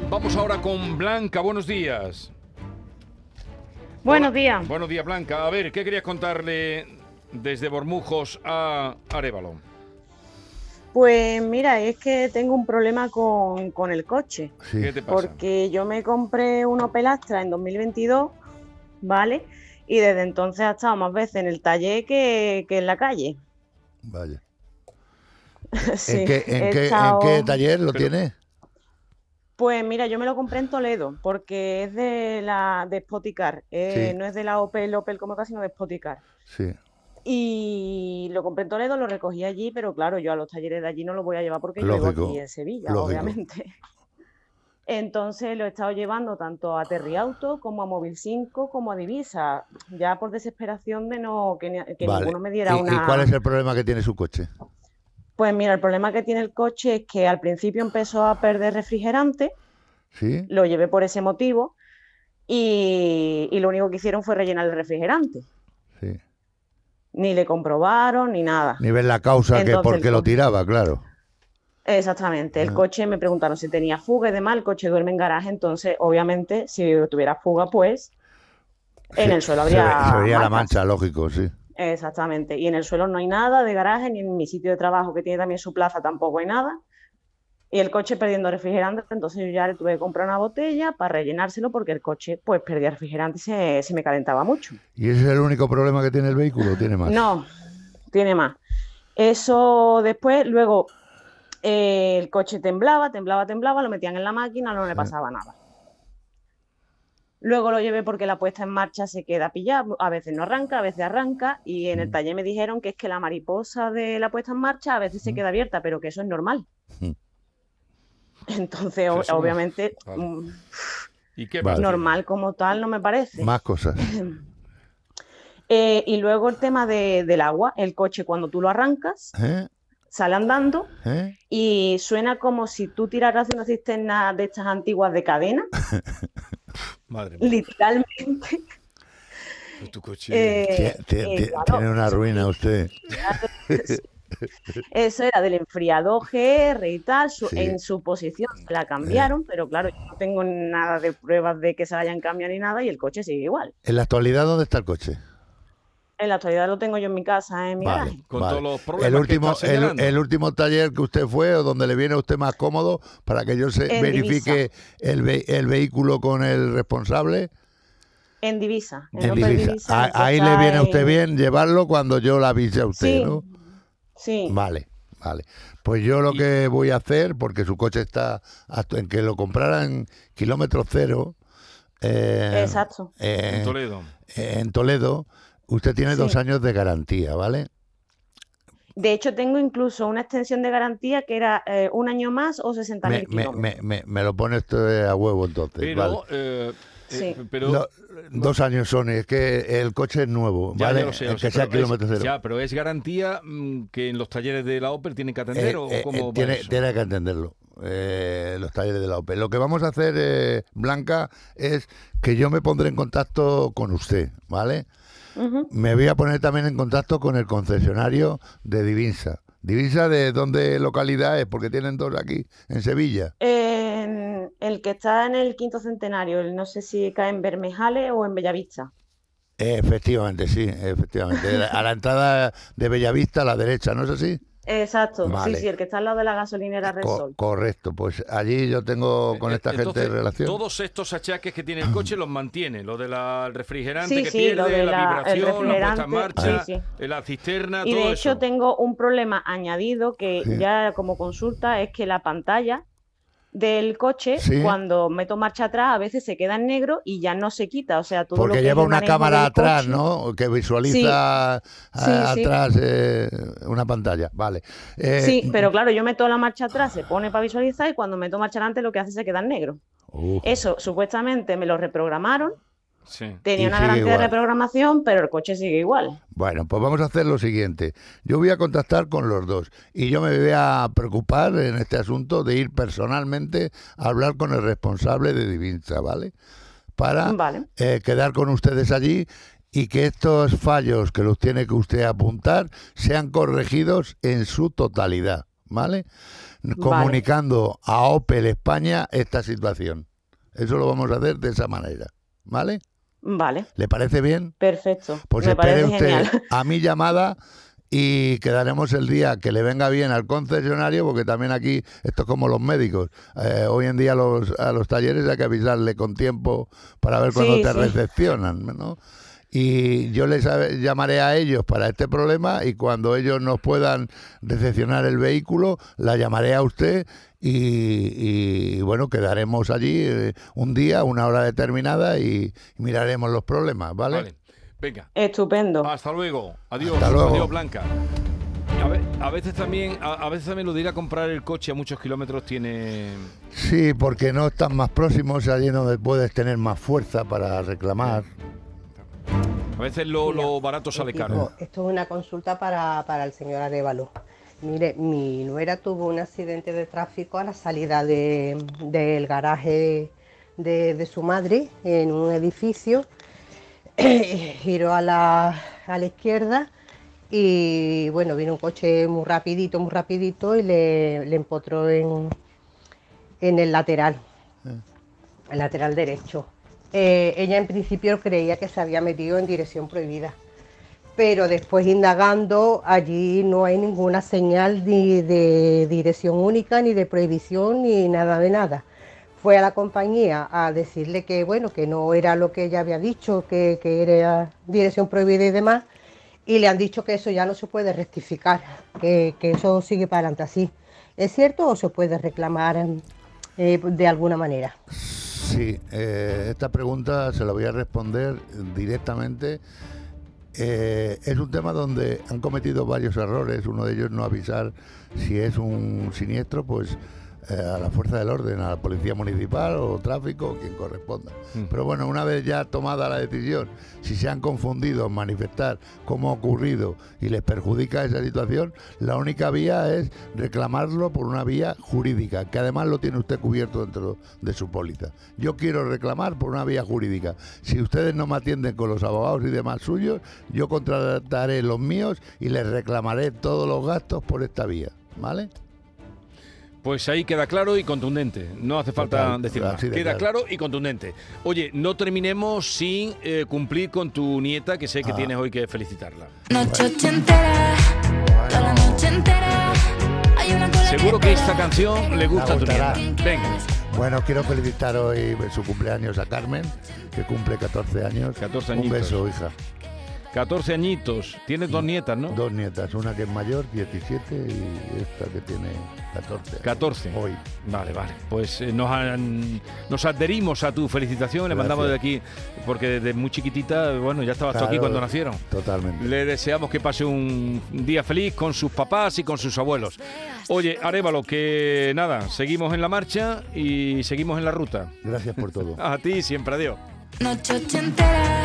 Vamos ahora con Blanca. Buenos días. Buenos días. Buenos días, Blanca. A ver, ¿qué querías contarle desde Bormujos a Arevalo? Pues mira, es que tengo un problema con, con el coche. ¿Qué te pasa? Porque yo me compré un Opel Astra en 2022, ¿vale? Y desde entonces ha estado más veces en el taller que, que en la calle. Vaya. Sí, ¿En, qué, en en taller lo tiene? Pues mira, yo me lo compré en Toledo, porque es de la de Spoticar, eh, Sí. no es de la Opel Opel como tal, sino de Spoticar. Sí. Y lo compré en Toledo, lo recogí allí, pero claro, yo a los talleres de allí no lo voy a llevar porque yo vivo Lógico, aquí en Sevilla, lógico. obviamente. Entonces lo he estado llevando tanto a Terriauto como a Móvil 5 como a Divisa, ya por desesperación de no que, que Vale. ninguno me diera ¿Y, y una. cuál es el problema que tiene su coche? Pues mira, el problema que tiene el coche es que al principio empezó a perder refrigerante, ¿Sí? lo llevé por ese motivo y, y lo único que hicieron fue rellenar el refrigerante. Ni le comprobaron ni nada. Ni ver la causa que Entonces, por qué lo tiraba, claro. Exactamente, el Ah. coche me preguntaron si tenía fuga y demás, el coche duerme en garaje, entonces obviamente si tuviera fuga pues en el suelo habría Se, la mancha, lógico, sí. Exactamente, y en el suelo no hay nada de garaje, ni en mi sitio de trabajo que tiene también su plaza tampoco hay nada. Y el coche perdiendo refrigerante, entonces yo ya le tuve que comprar una botella para rellenárselo porque el coche pues perdía refrigerante y se, se me calentaba mucho. ¿Y ese es el único problema que tiene el vehículo? ¿Tiene más? No, tiene más. Eso después, luego eh, el coche temblaba, temblaba, temblaba, lo metían en la máquina, no le pasaba nada. Luego lo llevé porque la puesta en marcha se queda pillada, a veces no arranca, a veces arranca, y en Mm. el taller me dijeron que es que la mariposa de la puesta en marcha a veces se queda abierta, pero que eso es normal. Entonces, obviamente, vale. mm, ¿Y qué Vale. normal como tal no me parece. Más cosas. Eh, y luego el tema de- del agua, el coche cuando tú lo arrancas, ¿Eh? sale andando ¿Eh? y suena como si tú tiraras de una cisterna de estas antiguas de cadena, Madre mía. literalmente. Tu coche. Eh, eh, claro, tiene una ruina usted. Eso era del enfriador GR y tal, su- Sí. en su posición la cambiaron, pero claro, yo no tengo nada de pruebas de que se hayan cambiado ni nada y el coche sigue igual. En la actualidad, ¿dónde está el coche? En la actualidad lo tengo yo en mi casa, en mi Vale, garaje. Con vale. todos los problemas el que último, está el, el último taller que usted fue o donde le viene a usted más cómodo para que yo se En verifique el, ve- el vehículo con el responsable. En Divisa. En Divisa. Que ahí le viene a usted en- bien llevarlo cuando yo la avise a usted, Sí, ¿no? Sí. Vale, vale. Pues yo lo que voy a hacer, porque su coche está actu- en que lo comprara en kilómetro cero, eh, Exacto. eh, En Toledo. eh, en Toledo, usted tiene dos años de garantía, ¿vale? De hecho, tengo incluso una extensión de garantía que era eh, un año más o 60.000 Me, me, kilómetros. me, me, me lo pone esto a huevo entonces. Pero, vale. eh, Sí. eh, pero dos años son, es que el coche es nuevo, Ya, ¿vale? ya sé, El que sé, sea pero es- kilómetro cero. Ya, pero es garantía mm, que en los talleres de la Opel tienen que atender Eh, o eh, cómo eh, va tiene, tiene que entenderlo. eh, los talleres de la OPE. Lo que vamos a hacer, eh, Blanca, es que yo me pondré en contacto con usted, ¿vale? Me voy a poner también en contacto con el concesionario de Divinsa. ¿Divinsa de dónde localidad es? Porque tienen dos aquí, en Sevilla. En el que está en el quinto centenario, el- no sé si cae en Bermejales o en Bellavista. Efectivamente, sí, efectivamente. A la entrada de Bellavista a la derecha, ¿no es así? Exacto, Vale. sí, sí, el que está al lado de la gasolinera Co- Repsol. correcto, pues allí yo tengo con esta gente Eh, relación. todos estos achaques que tiene el coche los mantiene. Lo del refrigerante Sí, que sí, pierde, lo de la, vibración, la puesta en marcha, sí, eh, la cisterna, Y todo de hecho eso. tengo un problema añadido que Sí. ya como consulta es que la pantalla del coche, Sí. cuando meto marcha atrás, a veces se queda en negro y ya no se quita. O sea, todo lo Porque que es lleva una cámara atrás, coche- ¿no? Que visualiza a- Sí, sí. atrás eh, una pantalla. Vale. Eh, Sí, pero claro, yo meto la marcha atrás, se pone para visualizar y cuando meto marcha adelante lo que hace se queda en negro. Eso supuestamente me lo reprogramaron, Sí. tenía Y una garantía de reprogramación, pero el coche sigue igual. Bueno, pues vamos a hacer lo siguiente. Yo voy a contactar con los dos y yo me voy a preocupar en este asunto de ir personalmente a hablar con el responsable de Divinsa, ¿vale? Para Vale. eh, quedar con ustedes allí y que estos fallos que los tiene que usted apuntar sean corregidos en su totalidad, ¿vale? Comunicando a Opel España esta situación. Eso lo vamos a hacer de esa manera, ¿vale? Vale, ¿Le parece bien? perfecto. Pues me espere usted genial. a mi llamada y quedaremos el día que le venga bien al concesionario, porque también aquí esto es como los médicos. Eh, hoy en día los, a los talleres hay que avisarle con tiempo para ver cuándo Sí, te sí. recepcionan, ¿no? Y yo les llamaré a ellos para este problema y cuando ellos nos puedan recepcionar el vehículo, la llamaré a usted y, y, bueno, quedaremos allí eh, un día, una hora determinada y miraremos los problemas, ¿vale? Vale. Venga. Estupendo. Hasta luego. Adiós. Hasta luego. Adiós, Blanca. A, ve- a veces también, a, a veces también lo de ir a comprar el coche a muchos kilómetros tiene. Sí, porque no están más próximos, allí donde puedes tener más fuerza para reclamar. A veces lo, lo barato sale caro. Esto es una consulta para, para el señor Arevalo. Mire, mi nuera tuvo un accidente de tráfico a la salida de- del garaje de, de su madre en un edificio. Giró a la, a la izquierda y bueno, vino un coche muy rapidito, muy rapidito y le, le empotró en, en el lateral, el lateral derecho. Eh, ella en principio creía que se había metido en dirección prohibida, pero después indagando allí no hay ninguna señal ni de dirección única, ni de prohibición, ni nada de nada. Fue a la compañía a decirle que bueno, que no era lo que ella había dicho, que, que era dirección prohibida y demás, y le han dicho que eso ya no se puede rectificar, que, que eso sigue para adelante así. ¿Es cierto o se puede reclamar eh, de alguna manera? Sí, eh, esta pregunta se la voy a responder directamente. Eh, es un tema donde han cometido varios errores. Uno de ellos no avisar si es un siniestro, pues a la fuerza del orden, a la policía municipal o tráfico, o quien corresponda. Mm. Pero bueno, una vez ya tomada la decisión, si se han confundido en manifestar cómo ha ocurrido y les perjudica esa situación, la única vía es reclamarlo por una vía jurídica, que además lo tiene usted cubierto dentro de su póliza. Yo quiero reclamar por una vía jurídica. Si ustedes no me atienden con los abogados y demás suyos, yo contrataré los míos y les reclamaré todos los gastos por esta vía. ¿Vale? Pues ahí queda claro y contundente. No hace falta Total, decir más. de Queda claro. claro y contundente. Oye, no terminemos sin eh, cumplir con tu nieta, que sé que Ah. tienes hoy que felicitarla. Noche entera, toda la noche entera. Hay una cola Seguro que esta canción le gusta a tu nieta. Venga. Bueno, quiero felicitar hoy en su cumpleaños a Carmen, que cumple 14 años. 14 Un beso, hija. 14 añitos. Tienes dos nietas, ¿no? Dos nietas, una que es mayor, 17, y esta que tiene 14. 14. Hoy. Vale, vale. Pues eh, nos, han- nos adherimos a tu felicitación. Le mandamos de aquí, porque desde muy chiquitita, bueno, ya estabas tú aquí cuando nacieron. Totalmente. Le deseamos que pase un día feliz con sus papás y con sus abuelos. Oye, Arevalo, que nada, seguimos en la marcha y seguimos en la ruta. Gracias por todo. A ti siempre, adiós. Noche ochentera,